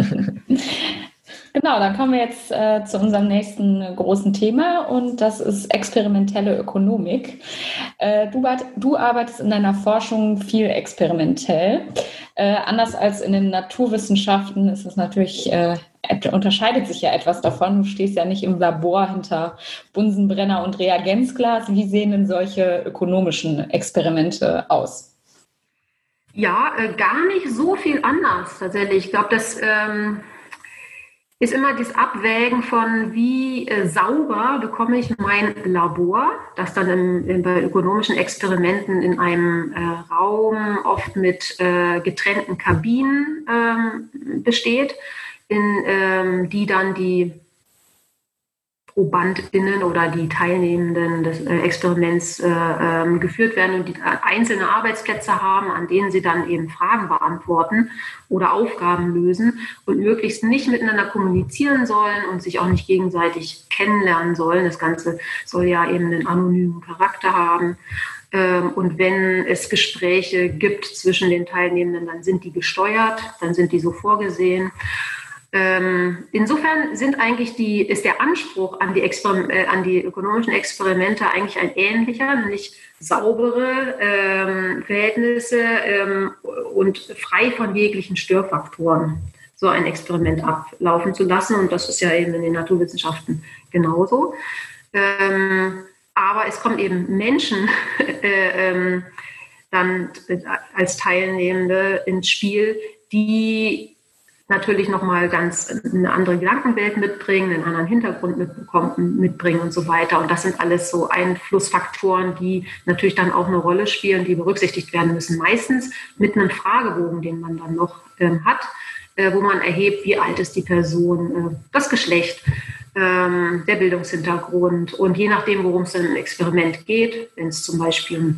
Genau, dann kommen wir jetzt äh, zu unserem nächsten großen Thema und das ist experimentelle Ökonomik. Äh, du, du arbeitest in deiner Forschung viel experimentell. Äh, anders als in den Naturwissenschaften ist es natürlich, äh, et- unterscheidet sich ja etwas davon. Du stehst ja nicht im Labor hinter Bunsenbrenner und Reagenzglas. Wie sehen denn solche ökonomischen Experimente aus? Ja, äh, gar nicht so viel anders tatsächlich. Ich glaube, dass ähm, ist immer das Abwägen von, wie äh, sauber bekomme ich mein Labor, das dann im, in, bei ökonomischen Experimenten in einem äh, Raum oft mit äh, getrennten Kabinen ähm, besteht, in, ähm, die dann die ProbandInnen oder die Teilnehmenden des äh, Experiments äh, ähm, geführt werden und die einzelne Arbeitsplätze haben, an denen sie dann eben Fragen beantworten oder Aufgaben lösen und möglichst nicht miteinander kommunizieren sollen und sich auch nicht gegenseitig kennenlernen sollen. Das Ganze soll ja eben einen anonymen Charakter haben. Ähm, und wenn es Gespräche gibt zwischen den Teilnehmenden, dann sind die gesteuert, dann sind die so vorgesehen. Ähm, insofern sind eigentlich die, ist der Anspruch an die, äh, an die ökonomischen Experimente eigentlich ein ähnlicher, nämlich saubere ähm, Verhältnisse ähm, und frei von jeglichen Störfaktoren so ein Experiment ablaufen zu lassen. Und das ist ja eben in den Naturwissenschaften genauso. Ähm, aber es kommen eben Menschen (laughs) äh, ähm, dann als Teilnehmende ins Spiel, die natürlich nochmal ganz eine andere Gedankenwelt mitbringen, einen anderen Hintergrund mitbekommen, mitbringen und so weiter. Und das sind alles so Einflussfaktoren, die natürlich dann auch eine Rolle spielen, die berücksichtigt werden müssen. Meistens mit einem Fragebogen, den man dann noch ähm, hat, äh, wo man erhebt, wie alt ist die Person, äh, das Geschlecht, ähm, der Bildungshintergrund. Und je nachdem, worum es im Experiment geht, wenn es zum Beispiel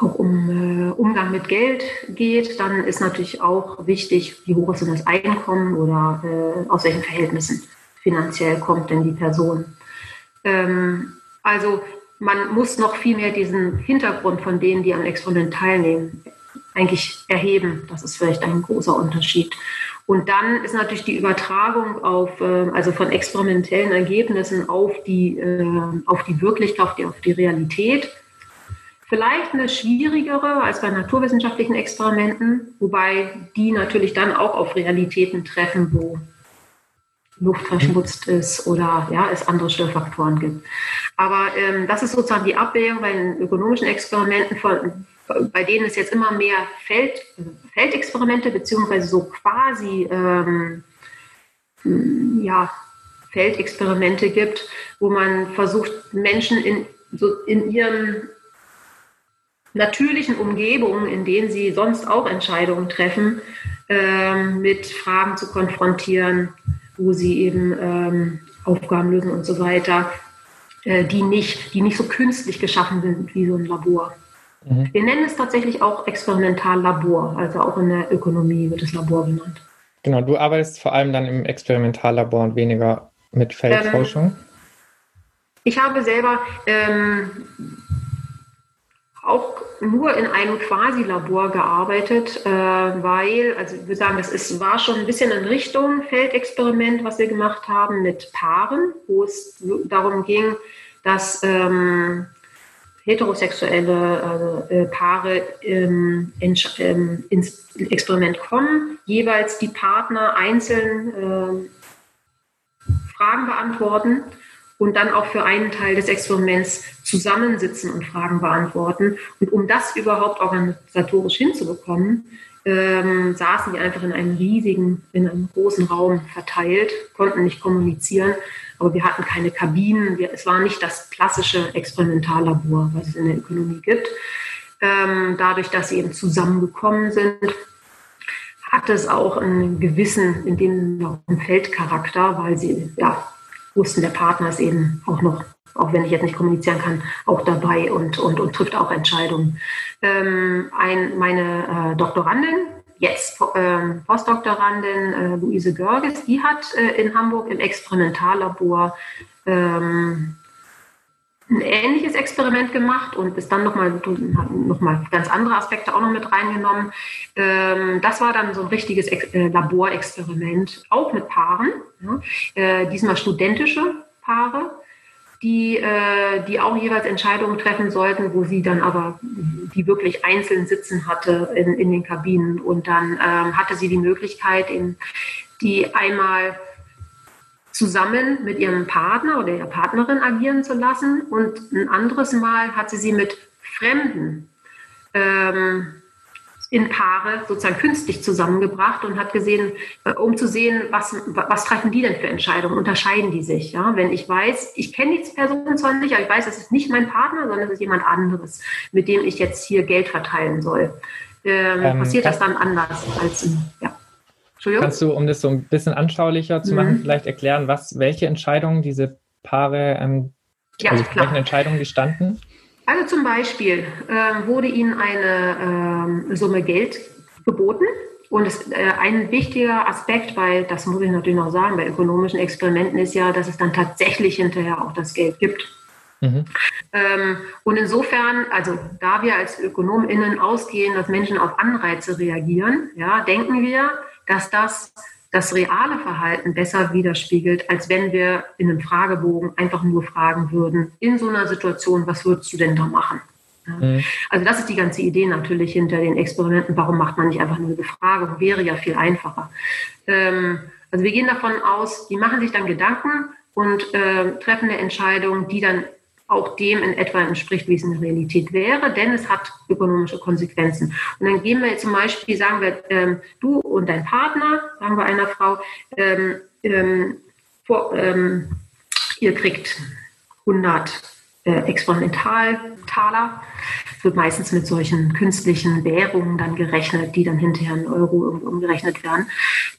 auch um äh, Umgang mit Geld geht, dann ist natürlich auch wichtig, wie hoch ist denn das Einkommen oder äh, aus welchen Verhältnissen finanziell kommt denn die Person. Ähm, also man muss noch viel mehr diesen Hintergrund von denen, die am Experiment teilnehmen, eigentlich erheben. Das ist vielleicht ein großer Unterschied. Und dann ist natürlich die Übertragung auf, äh, also von experimentellen Ergebnissen auf die, äh, auf die Wirklichkeit, auf die, auf die Realität Vielleicht eine schwierigere als bei naturwissenschaftlichen Experimenten, wobei die natürlich dann auch auf Realitäten treffen, wo Luft verschmutzt ist oder ja, es andere Störfaktoren gibt. Aber ähm, das ist sozusagen die Abwägung bei den ökonomischen Experimenten, von, bei denen es jetzt immer mehr Feld, Feldexperimente beziehungsweise so quasi ähm, ja, Feldexperimente gibt, wo man versucht, Menschen in, so in ihrem natürlichen Umgebungen, in denen sie sonst auch Entscheidungen treffen, ähm, mit Fragen zu konfrontieren, wo sie eben ähm, Aufgaben lösen und so weiter, äh, die, nicht, die nicht so künstlich geschaffen sind wie so ein Labor. Mhm. Wir nennen es tatsächlich auch Experimentallabor, also auch in der Ökonomie wird es Labor genannt. Genau, du arbeitest vor allem dann im Experimentallabor und weniger mit Feldforschung. Ähm, ich habe selber ähm, auch nur in einem Quasi-Labor gearbeitet, äh, weil, also ich würde sagen, das ist, war schon ein bisschen in Richtung Feldexperiment, was wir gemacht haben mit Paaren, wo es darum ging, dass ähm, heterosexuelle also, äh, Paare ähm, in, ähm, ins Experiment kommen, jeweils die Partner einzeln äh, Fragen beantworten und dann auch für einen Teil des Experiments zusammensitzen und Fragen beantworten. Und um das überhaupt organisatorisch hinzubekommen, ähm, saßen die einfach in einem riesigen, in einem großen Raum verteilt, konnten nicht kommunizieren, aber wir hatten keine Kabinen. Wir, es war nicht das klassische Experimentallabor, was es in der Ökonomie gibt. Ähm, dadurch, dass sie eben zusammengekommen sind, hat es auch einen gewissen, in dem Feldcharakter, weil sie ja wussten, der Partner ist eben auch noch, auch wenn ich jetzt nicht kommunizieren kann, auch dabei und, und, und trifft auch Entscheidungen. Ähm, ein, meine äh, Doktorandin, jetzt ähm, Postdoktorandin äh, Luise Görges, die hat äh, in Hamburg im Experimentallabor ähm, ein ähnliches Experiment gemacht und ist dann nochmal noch mal ganz andere Aspekte auch noch mit reingenommen. Ähm, das war dann so ein richtiges äh, Laborexperiment, auch mit Paaren, äh, diesmal studentische Paare, die, äh, die auch jeweils Entscheidungen treffen sollten, wo sie dann aber die wirklich einzeln sitzen hatte in, in den Kabinen. Und dann ähm, hatte sie die Möglichkeit, in die einmal zusammen mit ihrem Partner oder ihrer Partnerin agieren zu lassen. Und ein anderes Mal hat sie sie mit Fremden, ähm, in Paare sozusagen künstlich zusammengebracht und hat gesehen, äh, um zu sehen, was, was treffen die denn für Entscheidungen, unterscheiden die sich. Ja? Wenn ich weiß, ich kenne die Person zwar nicht, aber ich weiß, es ist nicht mein Partner, sondern es ist jemand anderes, mit dem ich jetzt hier Geld verteilen soll. Ähm, ähm, passiert das dann anders als ja. Kannst du, um das so ein bisschen anschaulicher zu machen, mhm. vielleicht erklären, was, welche Entscheidungen diese Paare, ähm, ja, also welche Entscheidungen die standen? Also zum Beispiel äh, wurde ihnen eine äh, Summe Geld geboten. Und es, äh, ein wichtiger Aspekt, weil das muss ich natürlich noch sagen, bei ökonomischen Experimenten ist ja, dass es dann tatsächlich hinterher auch das Geld gibt. Mhm. Ähm, und insofern, also da wir als ÖkonomInnen ausgehen, dass Menschen auf Anreize reagieren, ja, denken wir, dass das das reale Verhalten besser widerspiegelt, als wenn wir in einem Fragebogen einfach nur fragen würden, in so einer Situation, was würdest du denn da machen? Mhm. Also das ist die ganze Idee natürlich hinter den Experimenten. Warum macht man nicht einfach nur eine Befragung? Wäre ja viel einfacher. Ähm, also wir gehen davon aus, die machen sich dann Gedanken und äh, treffen eine Entscheidung, die dann auch dem in etwa entspricht, wie es in der Realität wäre, denn es hat ökonomische Konsequenzen. Und dann gehen wir zum Beispiel, sagen wir, ähm, du und dein Partner, sagen wir einer Frau, ähm, ähm, vor, ähm, ihr kriegt 100 äh, Exponentaltaler, wird meistens mit solchen künstlichen Währungen dann gerechnet, die dann hinterher in Euro umgerechnet werden.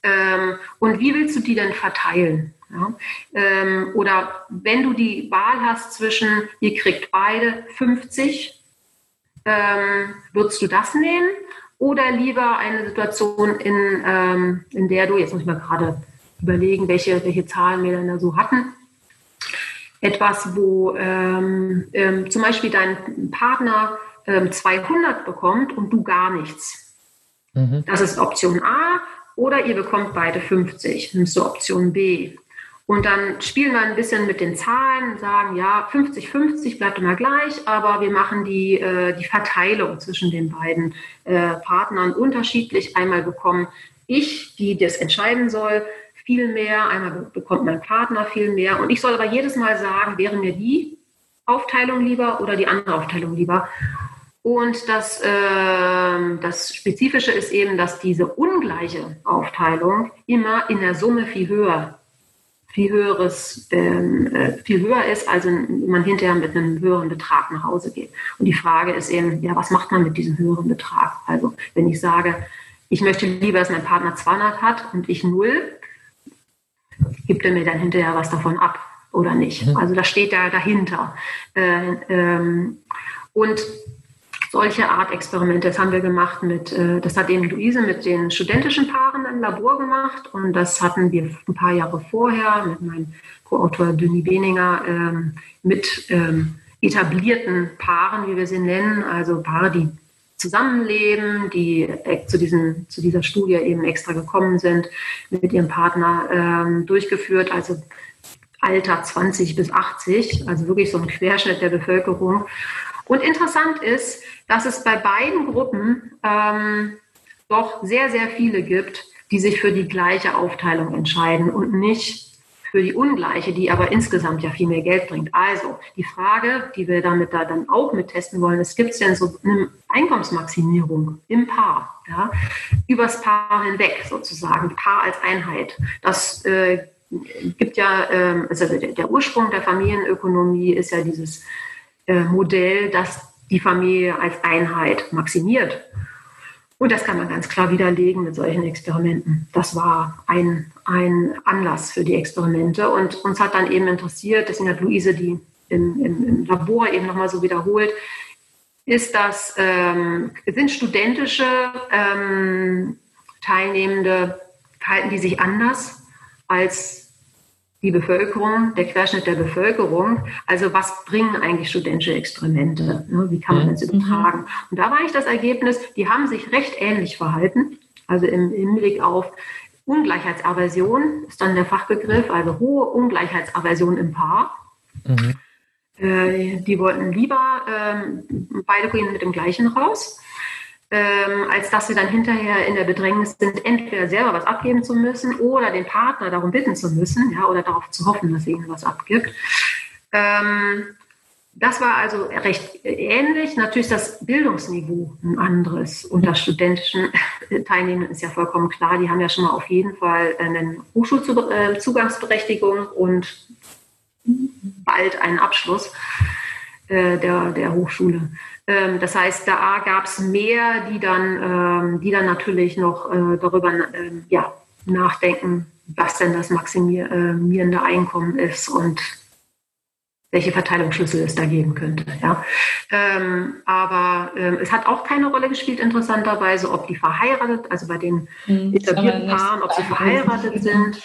Ähm, und wie willst du die denn verteilen? Ja? Ähm, oder wenn du die Wahl hast zwischen, ihr kriegt beide 50, ähm, würdest du das nehmen? Oder lieber eine Situation, in, ähm, in der du, jetzt muss ich mal gerade überlegen, welche, welche Zahlen wir dann da so hatten, etwas, wo ähm, ähm, zum Beispiel dein Partner 200 ähm, bekommt und du gar nichts. Mhm. Das ist Option A. Oder ihr bekommt beide 50, nimmst du Option B. Und dann spielen wir ein bisschen mit den Zahlen, sagen, ja, 50-50 bleibt immer gleich, aber wir machen die, äh, die Verteilung zwischen den beiden äh, Partnern unterschiedlich. Einmal bekommen ich, die das entscheiden soll, viel mehr, einmal bekommt mein Partner viel mehr. Und ich soll aber jedes Mal sagen, wäre mir die Aufteilung lieber oder die andere Aufteilung lieber. Und das, äh, das Spezifische ist eben, dass diese ungleiche Aufteilung immer in der Summe viel höher viel höheres, ähm, äh, viel höher ist, also man hinterher mit einem höheren Betrag nach Hause geht. Und die Frage ist eben, ja, was macht man mit diesem höheren Betrag? Also wenn ich sage, ich möchte lieber, dass mein Partner 200 hat und ich null, gibt er mir dann hinterher was davon ab oder nicht? Mhm. Also das steht da dahinter. Äh, ähm, und solche Art Experimente. Das haben wir gemacht mit, äh, das hat eben Luise mit den studentischen Paaren im Labor gemacht und das hatten wir ein paar Jahre vorher mit meinem Co-Autor Denis Beninger ähm, mit ähm, etablierten Paaren, wie wir sie nennen, also Paare, die zusammenleben, die zu, diesen, zu dieser Studie eben extra gekommen sind, mit ihrem Partner ähm, durchgeführt, also Alter 20 bis 80, also wirklich so ein Querschnitt der Bevölkerung. Und interessant ist, dass es bei beiden Gruppen ähm, doch sehr, sehr viele gibt, die sich für die gleiche Aufteilung entscheiden und nicht für die ungleiche, die aber insgesamt ja viel mehr Geld bringt. Also die Frage, die wir damit da dann auch mit testen wollen, es gibt denn so eine Einkommensmaximierung im Paar, ja, übers Paar hinweg sozusagen, Paar als Einheit. Das äh, gibt ja, äh, also der, der Ursprung der Familienökonomie ist ja dieses äh, Modell, dass die Familie als Einheit maximiert. Und das kann man ganz klar widerlegen mit solchen Experimenten. Das war ein, ein Anlass für die Experimente. Und uns hat dann eben interessiert, deswegen hat Luise die im, im, im Labor eben nochmal so wiederholt, ist das, ähm, sind studentische ähm, Teilnehmende, verhalten die sich anders als die Bevölkerung, der Querschnitt der Bevölkerung. Also was bringen eigentlich studentische Experimente? Ne? Wie kann man mhm. das übertragen? Und da war eigentlich das Ergebnis, die haben sich recht ähnlich verhalten. Also im Hinblick auf Ungleichheitsaversion ist dann der Fachbegriff, also hohe Ungleichheitsaversion im Paar. Mhm. Äh, die wollten lieber, ähm, beide gehen mit dem gleichen raus ähm, als dass sie dann hinterher in der Bedrängnis sind, entweder selber was abgeben zu müssen oder den Partner darum bitten zu müssen, ja, oder darauf zu hoffen, dass er ihnen was abgibt. Ähm, das war also recht ähnlich. Natürlich das Bildungsniveau ein anderes. Unter studentischen (laughs) Teilnehmern ist ja vollkommen klar, die haben ja schon mal auf jeden Fall eine Hochschulzugangsberechtigung und bald einen Abschluss äh, der, der Hochschule. Ähm, das heißt, da gab es mehr, die dann, ähm, die dann natürlich noch äh, darüber ähm, ja, nachdenken, was denn das maximierende Einkommen ist und welche Verteilungsschlüssel es da geben könnte. Ja. Ähm, aber ähm, es hat auch keine Rolle gespielt, interessanterweise, ob die verheiratet, also bei den hm, etablierten Paaren, ob sie verheiratet sind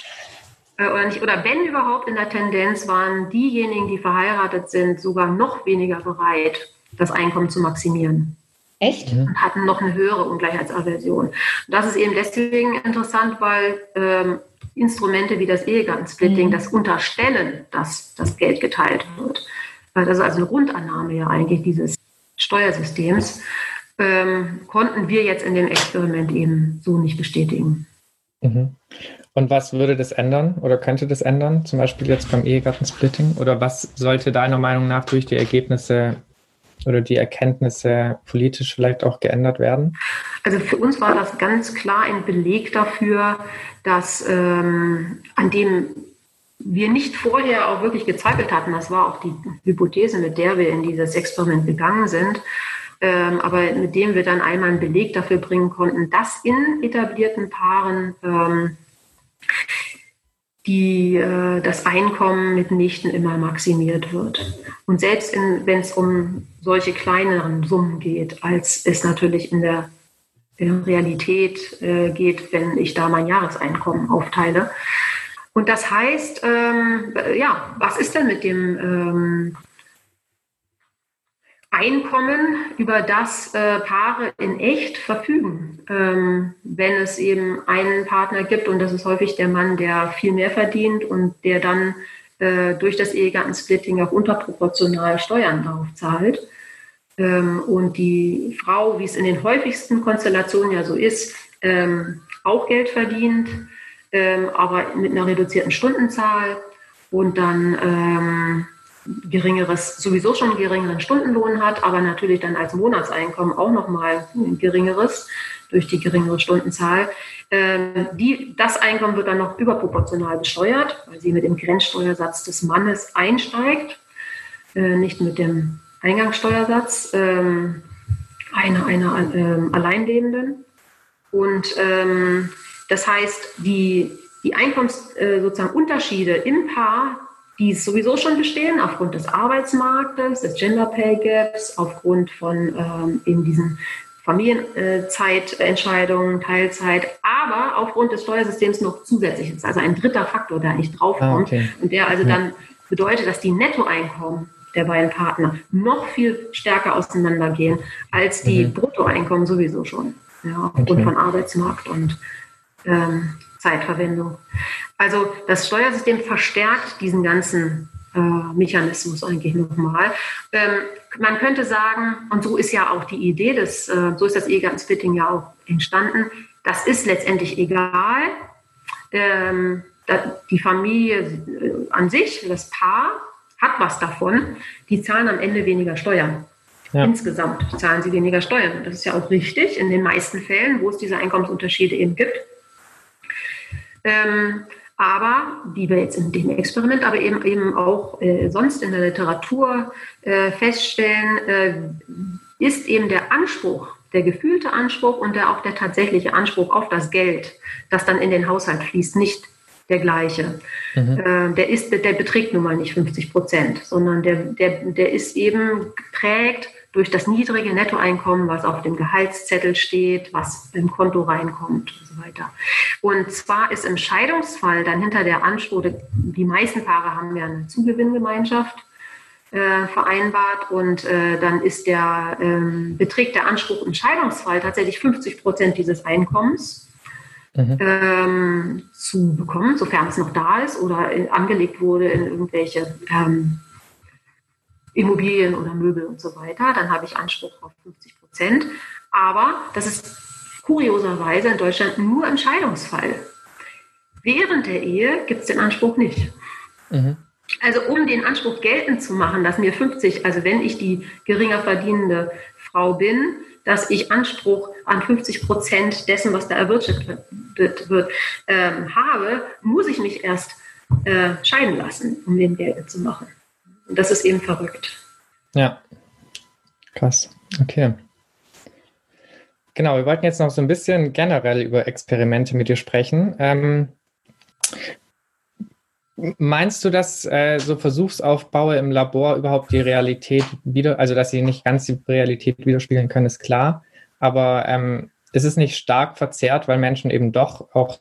äh, oder nicht. Oder wenn überhaupt in der Tendenz waren diejenigen, die verheiratet sind, sogar noch weniger bereit, das Einkommen zu maximieren. Echt? Und hatten noch eine höhere Ungleichheitsaversion. Das ist eben deswegen interessant, weil ähm, Instrumente wie das Ehegattensplitting mhm. das unterstellen, dass das Geld geteilt wird. Das ist also eine Grundannahme ja eigentlich dieses Steuersystems. Ähm, konnten wir jetzt in dem Experiment eben so nicht bestätigen. Mhm. Und was würde das ändern oder könnte das ändern, zum Beispiel jetzt beim Ehegattensplitting? Oder was sollte deiner Meinung nach durch die Ergebnisse oder die Erkenntnisse politisch vielleicht auch geändert werden? Also für uns war das ganz klar ein Beleg dafür, dass ähm, an dem wir nicht vorher auch wirklich gezweifelt hatten, das war auch die Hypothese, mit der wir in dieses Experiment gegangen sind, ähm, aber mit dem wir dann einmal einen Beleg dafür bringen konnten, dass in etablierten Paaren ähm, die, äh, das Einkommen mitnichten immer maximiert wird. Und selbst wenn es um solche kleineren Summen geht, als es natürlich in der, Realität äh, geht, wenn ich da mein Jahreseinkommen aufteile. Und das heißt, ähm, ja, was ist denn mit dem ähm, Einkommen, über das äh, Paare in echt verfügen, ähm, wenn es eben einen Partner gibt und das ist häufig der Mann, der viel mehr verdient und der dann äh, durch das Ehegattensplitting auch unterproportional Steuern darauf zahlt. Ähm, und die Frau, wie es in den häufigsten Konstellationen ja so ist, ähm, auch Geld verdient, ähm, aber mit einer reduzierten Stundenzahl und dann ähm, geringeres, sowieso schon geringeren Stundenlohn hat, aber natürlich dann als Monatseinkommen auch nochmal geringeres durch die geringere Stundenzahl. Ähm, die, das Einkommen wird dann noch überproportional besteuert, weil sie mit dem Grenzsteuersatz des Mannes einsteigt, äh, nicht mit dem Eingangssteuersatz ähm, einer, einer ähm, Alleinlebenden. Und ähm, das heißt, die, die Einkommensunterschiede äh, im Paar die sowieso schon bestehen, aufgrund des Arbeitsmarktes, des Gender Pay Gaps, aufgrund von ähm, eben diesen Familienzeitentscheidungen, Teilzeit, aber aufgrund des Steuersystems noch zusätzlich ist. Also ein dritter Faktor, der nicht draufkommt ah, okay. und der also ja. dann bedeutet, dass die Nettoeinkommen der beiden Partner noch viel stärker auseinandergehen als die mhm. Bruttoeinkommen sowieso schon. Ja, aufgrund okay. von Arbeitsmarkt und ähm, Zeitverwendung. Also das Steuersystem verstärkt diesen ganzen Mechanismus eigentlich nochmal. Ähm, man könnte sagen, und so ist ja auch die Idee des, äh, so ist das Ehegattensplitting ja auch entstanden, das ist letztendlich egal. Ähm, die Familie äh, an sich, das Paar, hat was davon. Die zahlen am Ende weniger Steuern. Ja. Insgesamt zahlen sie weniger Steuern. Das ist ja auch richtig in den meisten Fällen, wo es diese Einkommensunterschiede eben gibt. Ähm, aber die wir jetzt in dem Experiment, aber eben, eben auch äh, sonst in der Literatur äh, feststellen, äh, ist eben der Anspruch, der gefühlte Anspruch und der, auch der tatsächliche Anspruch auf das Geld, das dann in den Haushalt fließt, nicht der gleiche. Mhm. Äh, der, ist, der beträgt nun mal nicht 50 Prozent, sondern der, der, der ist eben geprägt durch das niedrige Nettoeinkommen, was auf dem Gehaltszettel steht, was im Konto reinkommt und so weiter. Und zwar ist im Scheidungsfall dann hinter der Anspruch, die meisten Paare haben ja eine Zugewinngemeinschaft äh, vereinbart und äh, dann ist der, ähm, beträgt der Anspruch im Scheidungsfall tatsächlich 50 Prozent dieses Einkommens. Mhm. Ähm, zu bekommen, sofern es noch da ist oder in, angelegt wurde in irgendwelche ähm, Immobilien oder Möbel und so weiter, dann habe ich Anspruch auf 50 Prozent. Aber das ist kurioserweise in Deutschland nur im Scheidungsfall. Während der Ehe gibt es den Anspruch nicht. Mhm. Also um den Anspruch geltend zu machen, dass mir 50, also wenn ich die geringer verdienende Frau bin, dass ich Anspruch an 50 Prozent dessen, was da erwirtschaftet wird, ähm, habe, muss ich mich erst äh, scheiden lassen, um den geltend zu machen. Und das ist eben verrückt. Ja, krass. Okay. Genau, wir wollten jetzt noch so ein bisschen generell über Experimente mit dir sprechen. Ähm, Meinst du, dass äh, so Versuchsaufbaue im Labor überhaupt die Realität wieder, also dass sie nicht ganz die Realität widerspiegeln können, ist klar. Aber ähm, ist es nicht stark verzerrt, weil Menschen eben doch auch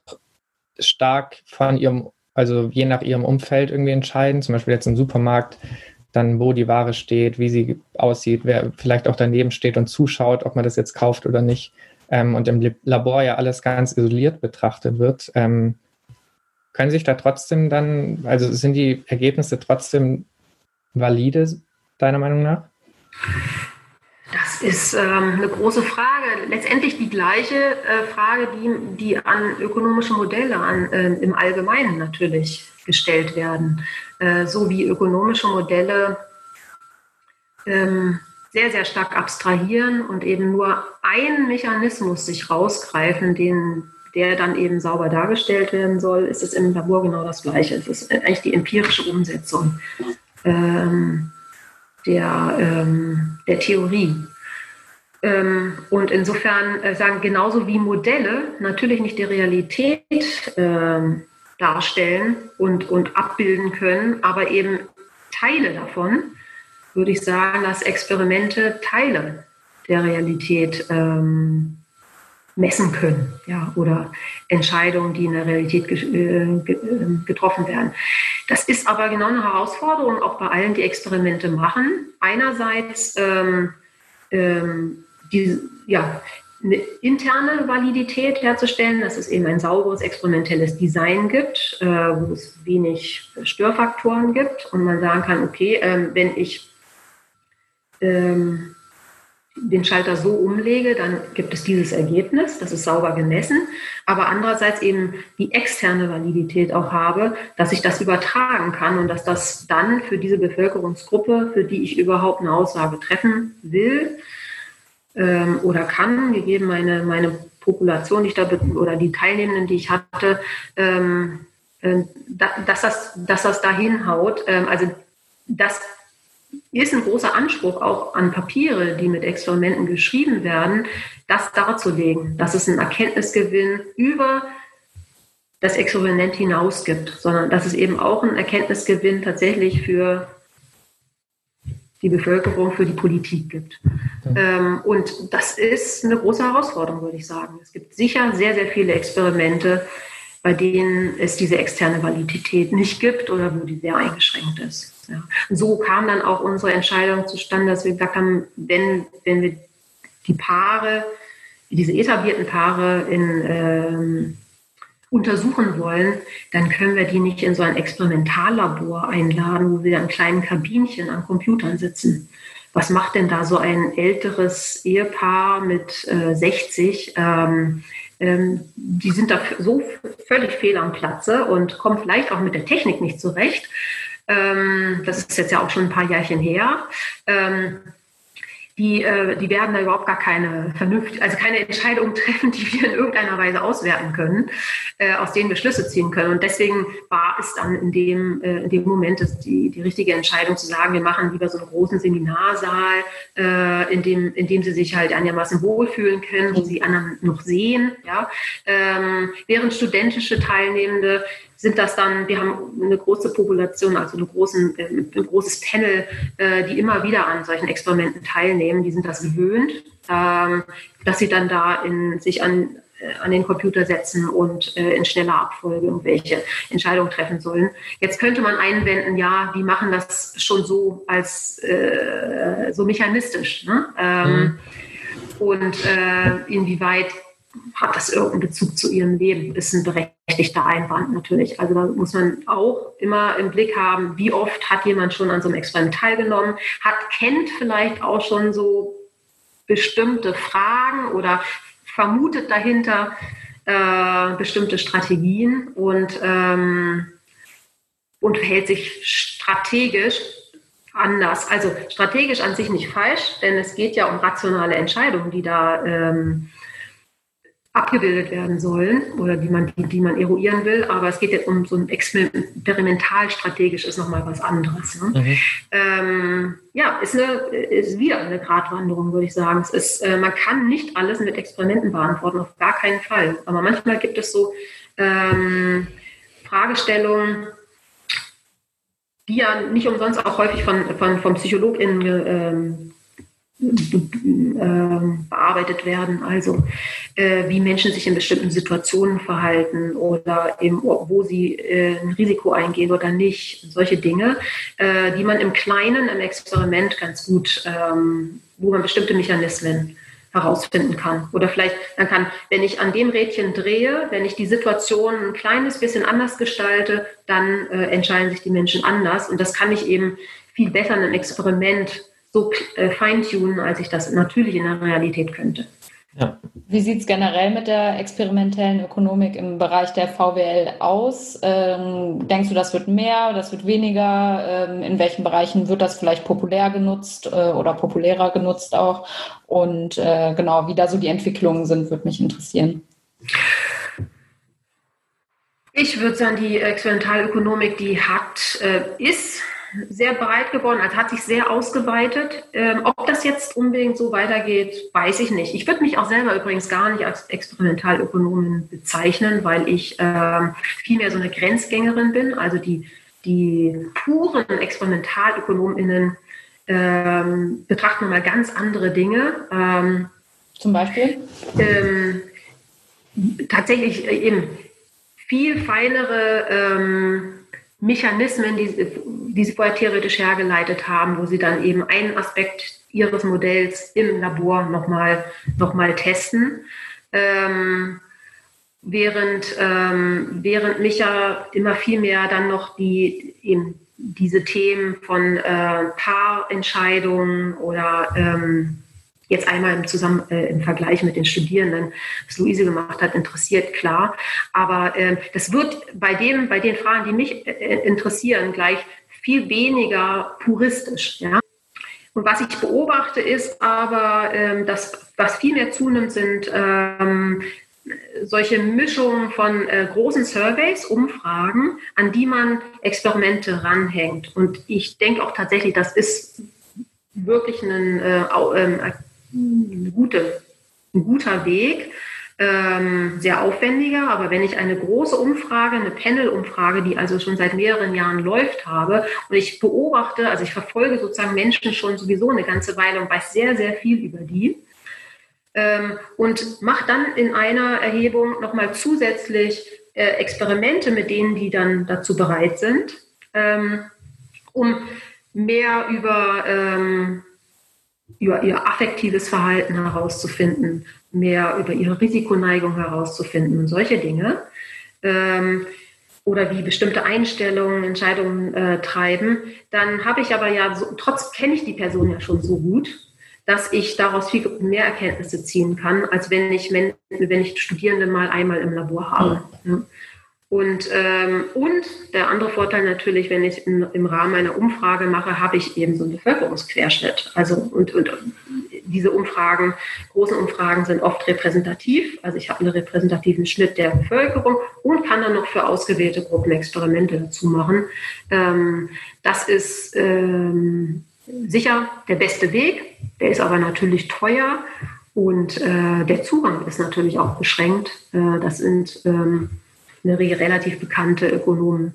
stark von ihrem, also je nach ihrem Umfeld irgendwie entscheiden, zum Beispiel jetzt im Supermarkt, dann wo die Ware steht, wie sie aussieht, wer vielleicht auch daneben steht und zuschaut, ob man das jetzt kauft oder nicht. Ähm, und im Labor ja alles ganz isoliert betrachtet wird. Ähm, können sich da trotzdem dann, also sind die Ergebnisse trotzdem valide, deiner Meinung nach? Das ist ähm, eine große Frage. Letztendlich die gleiche äh, Frage, die, die an ökonomische Modelle an, äh, im Allgemeinen natürlich gestellt werden. Äh, so wie ökonomische Modelle ähm, sehr, sehr stark abstrahieren und eben nur einen Mechanismus sich rausgreifen, den der dann eben sauber dargestellt werden soll, ist es im Labor genau das Gleiche. Es ist eigentlich die empirische Umsetzung ähm, der, ähm, der Theorie. Ähm, und insofern äh, sagen, genauso wie Modelle natürlich nicht die Realität ähm, darstellen und, und abbilden können, aber eben Teile davon, würde ich sagen, dass Experimente Teile der Realität ähm, messen können, ja, oder Entscheidungen, die in der Realität äh, getroffen werden. Das ist aber genau eine Herausforderung, auch bei allen, die Experimente machen. Einerseits ähm, ähm, die, ja, eine interne Validität herzustellen, dass es eben ein sauberes experimentelles Design gibt, äh, wo es wenig Störfaktoren gibt und man sagen kann, okay, ähm, wenn ich ähm, den Schalter so umlege, dann gibt es dieses Ergebnis, das ist sauber gemessen, aber andererseits eben die externe Validität auch habe, dass ich das übertragen kann und dass das dann für diese Bevölkerungsgruppe, für die ich überhaupt eine Aussage treffen will ähm, oder kann, gegeben meine, meine Population, die ich da oder die Teilnehmenden, die ich hatte, ähm, äh, dass, das, dass das da hinhaut. Ähm, also das ist ein großer Anspruch auch an Papiere, die mit Experimenten geschrieben werden, das darzulegen, dass es einen Erkenntnisgewinn über das Experiment hinaus gibt, sondern dass es eben auch einen Erkenntnisgewinn tatsächlich für die Bevölkerung, für die Politik gibt. Mhm. und das ist eine große Herausforderung, würde ich sagen. Es gibt sicher sehr, sehr viele Experimente, bei denen es diese externe Validität nicht gibt oder wo die sehr eingeschränkt ist. Ja. So kam dann auch unsere Entscheidung zustande, dass wir gesagt haben, wenn, wenn wir die Paare, diese etablierten Paare in, ähm, untersuchen wollen, dann können wir die nicht in so ein Experimentallabor einladen, wo wir in kleinen Kabinchen an Computern sitzen. Was macht denn da so ein älteres Ehepaar mit äh, 60? Ähm, ähm, die sind da so völlig fehl am Platze und kommen vielleicht auch mit der Technik nicht zurecht. Ähm, das ist jetzt ja auch schon ein paar Jährchen her. Ähm, die, äh, die werden da überhaupt gar keine vernünftige, also keine Entscheidung (laughs) treffen, die wir in irgendeiner Weise auswerten können, äh, aus denen wir Schlüsse ziehen können. Und deswegen war es dann in dem, äh, in dem Moment die, die richtige Entscheidung zu sagen, wir machen lieber so einen großen Seminarsaal, äh, in, dem, in dem sie sich halt einigermaßen wohlfühlen können, wo sie anderen noch sehen. Ja? Ähm, während studentische Teilnehmende sind das dann, wir haben eine große Population, also eine großen, äh, ein großes Panel, äh, die immer wieder an solchen Experimenten teilnehmen, die sind das gewöhnt, ähm, dass sie dann da in, sich an, äh, an den Computer setzen und in schneller Abfolge irgendwelche Entscheidungen treffen sollen. Jetzt könnte man einwenden, ja, die machen das schon so als so mechanistisch. Ne? Ähm, mhm. Und inwieweit hat das irgendeinen Bezug zu ihrem Leben? Ist ein berechtigter Einwand natürlich. Also da muss man auch immer im Blick haben, wie oft hat jemand schon an so einem Experiment teilgenommen, hat, kennt vielleicht auch schon so bestimmte Fragen oder vermutet dahinter äh, bestimmte Strategien und ähm, und verhält sich strategisch anders. Also strategisch an sich nicht falsch, denn es geht ja um rationale Entscheidungen, die da ähm, abgebildet werden sollen oder die man, die, die man eruieren will. Aber es geht jetzt um so ein experimental strategisch ist nochmal was anderes. Ne? Mhm. Ähm, ja, ist, eine, ist wieder eine Gratwanderung, würde ich sagen. Es ist, äh, man kann nicht alles mit Experimenten beantworten, auf gar keinen Fall. Aber manchmal gibt es so ähm, Fragestellungen, die ja nicht umsonst auch häufig von, von, von PsychologInnen ähm, bearbeitet werden. Also äh, wie Menschen sich in bestimmten Situationen verhalten oder eben, wo sie äh, ein Risiko eingehen oder nicht. Solche Dinge, äh, die man im Kleinen, im Experiment ganz gut, ähm, wo man bestimmte Mechanismen herausfinden kann. Oder vielleicht, dann kann, wenn ich an dem Rädchen drehe, wenn ich die Situation ein kleines bisschen anders gestalte, dann äh, entscheiden sich die Menschen anders. Und das kann ich eben viel besser in einem Experiment so äh, feintunen, als ich das natürlich in der Realität könnte. Ja. Wie sieht es generell mit der experimentellen Ökonomik im Bereich der VWL aus? Ähm, denkst du, das wird mehr, das wird weniger? Ähm, in welchen Bereichen wird das vielleicht populär genutzt äh, oder populärer genutzt auch? Und äh, genau, wie da so die Entwicklungen sind, würde mich interessieren. Ich würde sagen, die Experimentalökonomik, die hat, äh, ist sehr breit geworden, also hat sich sehr ausgeweitet. Ähm, ob das jetzt unbedingt so weitergeht, weiß ich nicht. Ich würde mich auch selber übrigens gar nicht als Experimentalökonomin bezeichnen, weil ich ähm, vielmehr so eine Grenzgängerin bin. Also die, die puren ExperimentalökonomInnen ähm, betrachten mal ganz andere Dinge. Ähm, Zum Beispiel? Ähm, tatsächlich äh, eben viel feinere ähm, Mechanismen, die, die sie vorher theoretisch hergeleitet haben, wo sie dann eben einen Aspekt ihres Modells im Labor nochmal noch mal testen. Ähm, während, ähm, während mich ja immer viel mehr dann noch die, eben diese Themen von äh, Paarentscheidungen oder ähm, jetzt einmal im, Zusammen äh, im Vergleich mit den Studierenden, was Luise gemacht hat, interessiert, klar. Aber äh, das wird bei, dem, bei den Fragen, die mich äh, interessieren, gleich viel weniger puristisch. Ja? Und was ich beobachte, ist aber, ähm, dass was viel mehr zunimmt, sind ähm, solche Mischungen von äh, großen Surveys, Umfragen, an die man Experimente ranhängt. Und ich denke auch tatsächlich, das ist wirklich ein äh, ähm, eine gute, ein guter Weg, ähm, sehr aufwendiger, aber wenn ich eine große Umfrage, eine Panel-Umfrage, die also schon seit mehreren Jahren läuft habe und ich beobachte, also ich verfolge sozusagen Menschen schon sowieso eine ganze Weile und weiß sehr, sehr viel über die ähm, und mache dann in einer Erhebung nochmal zusätzlich äh, Experimente mit denen, die dann dazu bereit sind, ähm, um mehr über ähm, über ihr affektives Verhalten herauszufinden, mehr über ihre Risikoneigung herauszufinden und solche Dinge. Ähm, oder wie bestimmte Einstellungen Entscheidungen äh, treiben, dann habe ich aber ja, so, trotz kenne ich die Person ja schon so gut, dass ich daraus viel mehr Erkenntnisse ziehen kann, als wenn ich, wenn, wenn ich Studierende mal einmal im Labor habe. Ja. Und, ähm, und der andere Vorteil natürlich, wenn ich in, im Rahmen einer Umfrage mache, habe ich eben so einen Bevölkerungsquerschnitt. Also und, und diese Umfragen, großen Umfragen sind oft repräsentativ. Also ich habe einen repräsentativen Schnitt der Bevölkerung und kann dann noch für ausgewählte Gruppen Experimente dazu machen. Ähm, das ist ähm, sicher der beste Weg. Der ist aber natürlich teuer und äh, der Zugang ist natürlich auch beschränkt. Äh, das sind ähm, eine relativ bekannte Ökonomen,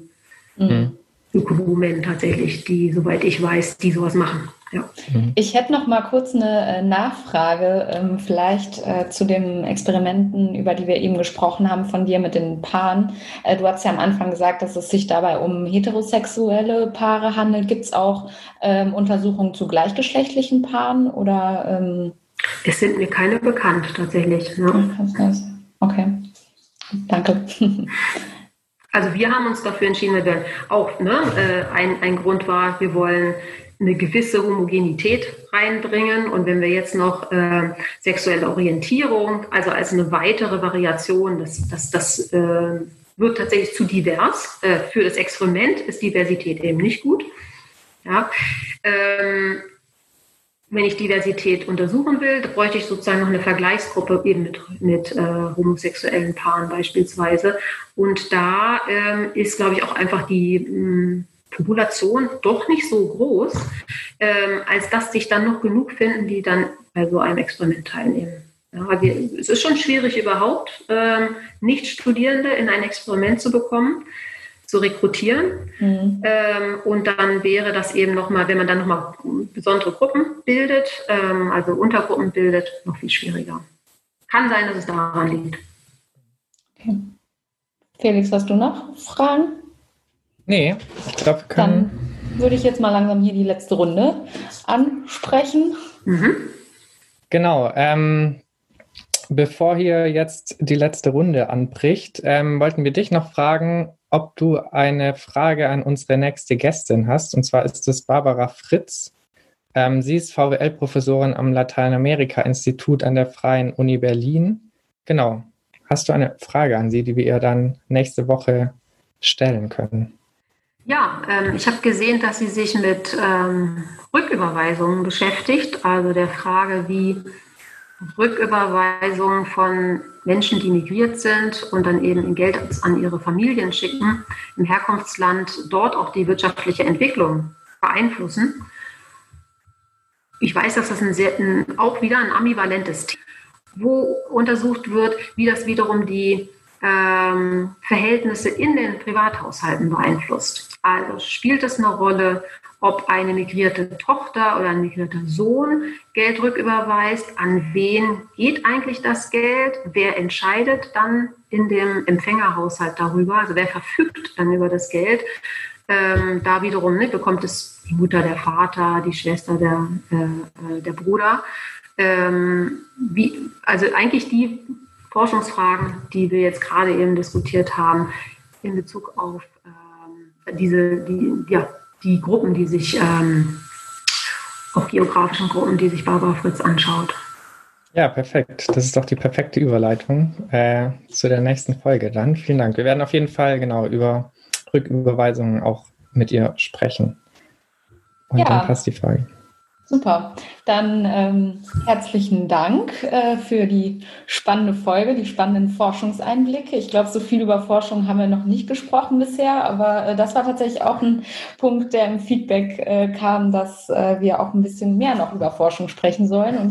mhm. Ökonomen tatsächlich, die, soweit ich weiß, die sowas machen. Ja. Mhm. Ich hätte noch mal kurz eine äh, Nachfrage, ähm, vielleicht äh, zu den Experimenten, über die wir eben gesprochen haben, von dir mit den Paaren. Äh, du hast ja am Anfang gesagt, dass es sich dabei um heterosexuelle Paare handelt. Gibt es auch ähm, Untersuchungen zu gleichgeschlechtlichen Paaren oder? Ähm es sind mir keine bekannt tatsächlich. Ne? Okay. Danke. Also wir haben uns dafür entschieden, weil wir auch ne, äh, ein, ein Grund war, wir wollen eine gewisse Homogenität reinbringen. Und wenn wir jetzt noch äh, sexuelle Orientierung, also als eine weitere Variation, das, das, das äh, wird tatsächlich zu divers. Äh, für das Experiment ist Diversität eben nicht gut. Ja, ähm, wenn ich Diversität untersuchen will, bräuchte ich sozusagen noch eine Vergleichsgruppe eben mit, mit äh, homosexuellen Paaren beispielsweise. Und da ähm, ist, glaube ich, auch einfach die mh, hm, Population doch nicht so groß, ähm, als dass sich dann noch genug finden, die dann bei so einem Experiment teilnehmen. Ja, wir, es ist schon schwierig überhaupt, ähm, Nicht-Studierende in ein Experiment zu bekommen zu rekrutieren. Mhm. Ähm, und dann wäre das eben nochmal, wenn man dann nochmal besondere Gruppen bildet, ähm, also Untergruppen bildet, noch viel schwieriger. Kann sein, dass es daran liegt. Okay. Felix, hast du noch Fragen? Nee, ich glaube, wir können. Dann würde ich jetzt mal langsam hier die letzte Runde ansprechen. Mhm. Genau. Ähm, bevor hier jetzt die letzte Runde anbricht, ähm, wollten wir dich noch fragen, ob du eine Frage an unsere nächste Gästin hast. Und zwar ist es Barbara Fritz. Ähm, sie ist VWL-Professorin am Lateinamerika-Institut an der Freien Uni Berlin. Genau. Hast du eine Frage an sie, die wir ihr dann nächste Woche stellen können? Ja, ähm, ich habe gesehen, dass sie sich mit ähm, Rücküberweisungen beschäftigt, also der Frage, wie Rücküberweisungen von Menschen, die migriert sind und dann eben Geld an ihre Familien schicken, im Herkunftsland dort auch die wirtschaftliche Entwicklung beeinflussen. Ich weiß, dass das ein sehr, ein, auch wieder ein ambivalentes Thema, wo untersucht wird, wie das wiederum die ähm, Verhältnisse in den Privathaushalten beeinflusst. Also spielt es eine Rolle, ob eine migrierte Tochter oder ein migrierter Sohn Geld rücküberweist, an wen geht eigentlich das Geld, wer entscheidet dann in dem Empfängerhaushalt darüber, also wer verfügt dann über das Geld. Ähm, da wiederum ne, bekommt es die Mutter, der Vater, die Schwester, der, äh, äh der Bruder. Ähm, wie, also eigentlich die Forschungsfragen, die wir jetzt gerade eben diskutiert haben, in Bezug auf ähm, diese, die, ja, die Gruppen, die sich, ähm, auch geografischen Gruppen, die sich Barbara Fritz anschaut. Ja, perfekt. Das ist doch die perfekte Überleitung äh, zu der nächsten Folge dann. Vielen Dank. Wir werden auf jeden Fall genau über Rücküberweisungen auch mit ihr sprechen. Und ja. dann passt die Frage. Super. Dann ähm, herzlichen Dank äh, für die spannende Folge, die spannenden Forschungseinblicke. Ich glaube, so viel über Forschung haben wir noch nicht gesprochen bisher, aber äh, das war tatsächlich auch ein Punkt, der im Feedback äh, kam, dass äh, wir auch ein bisschen mehr noch über Forschung sprechen sollen. Und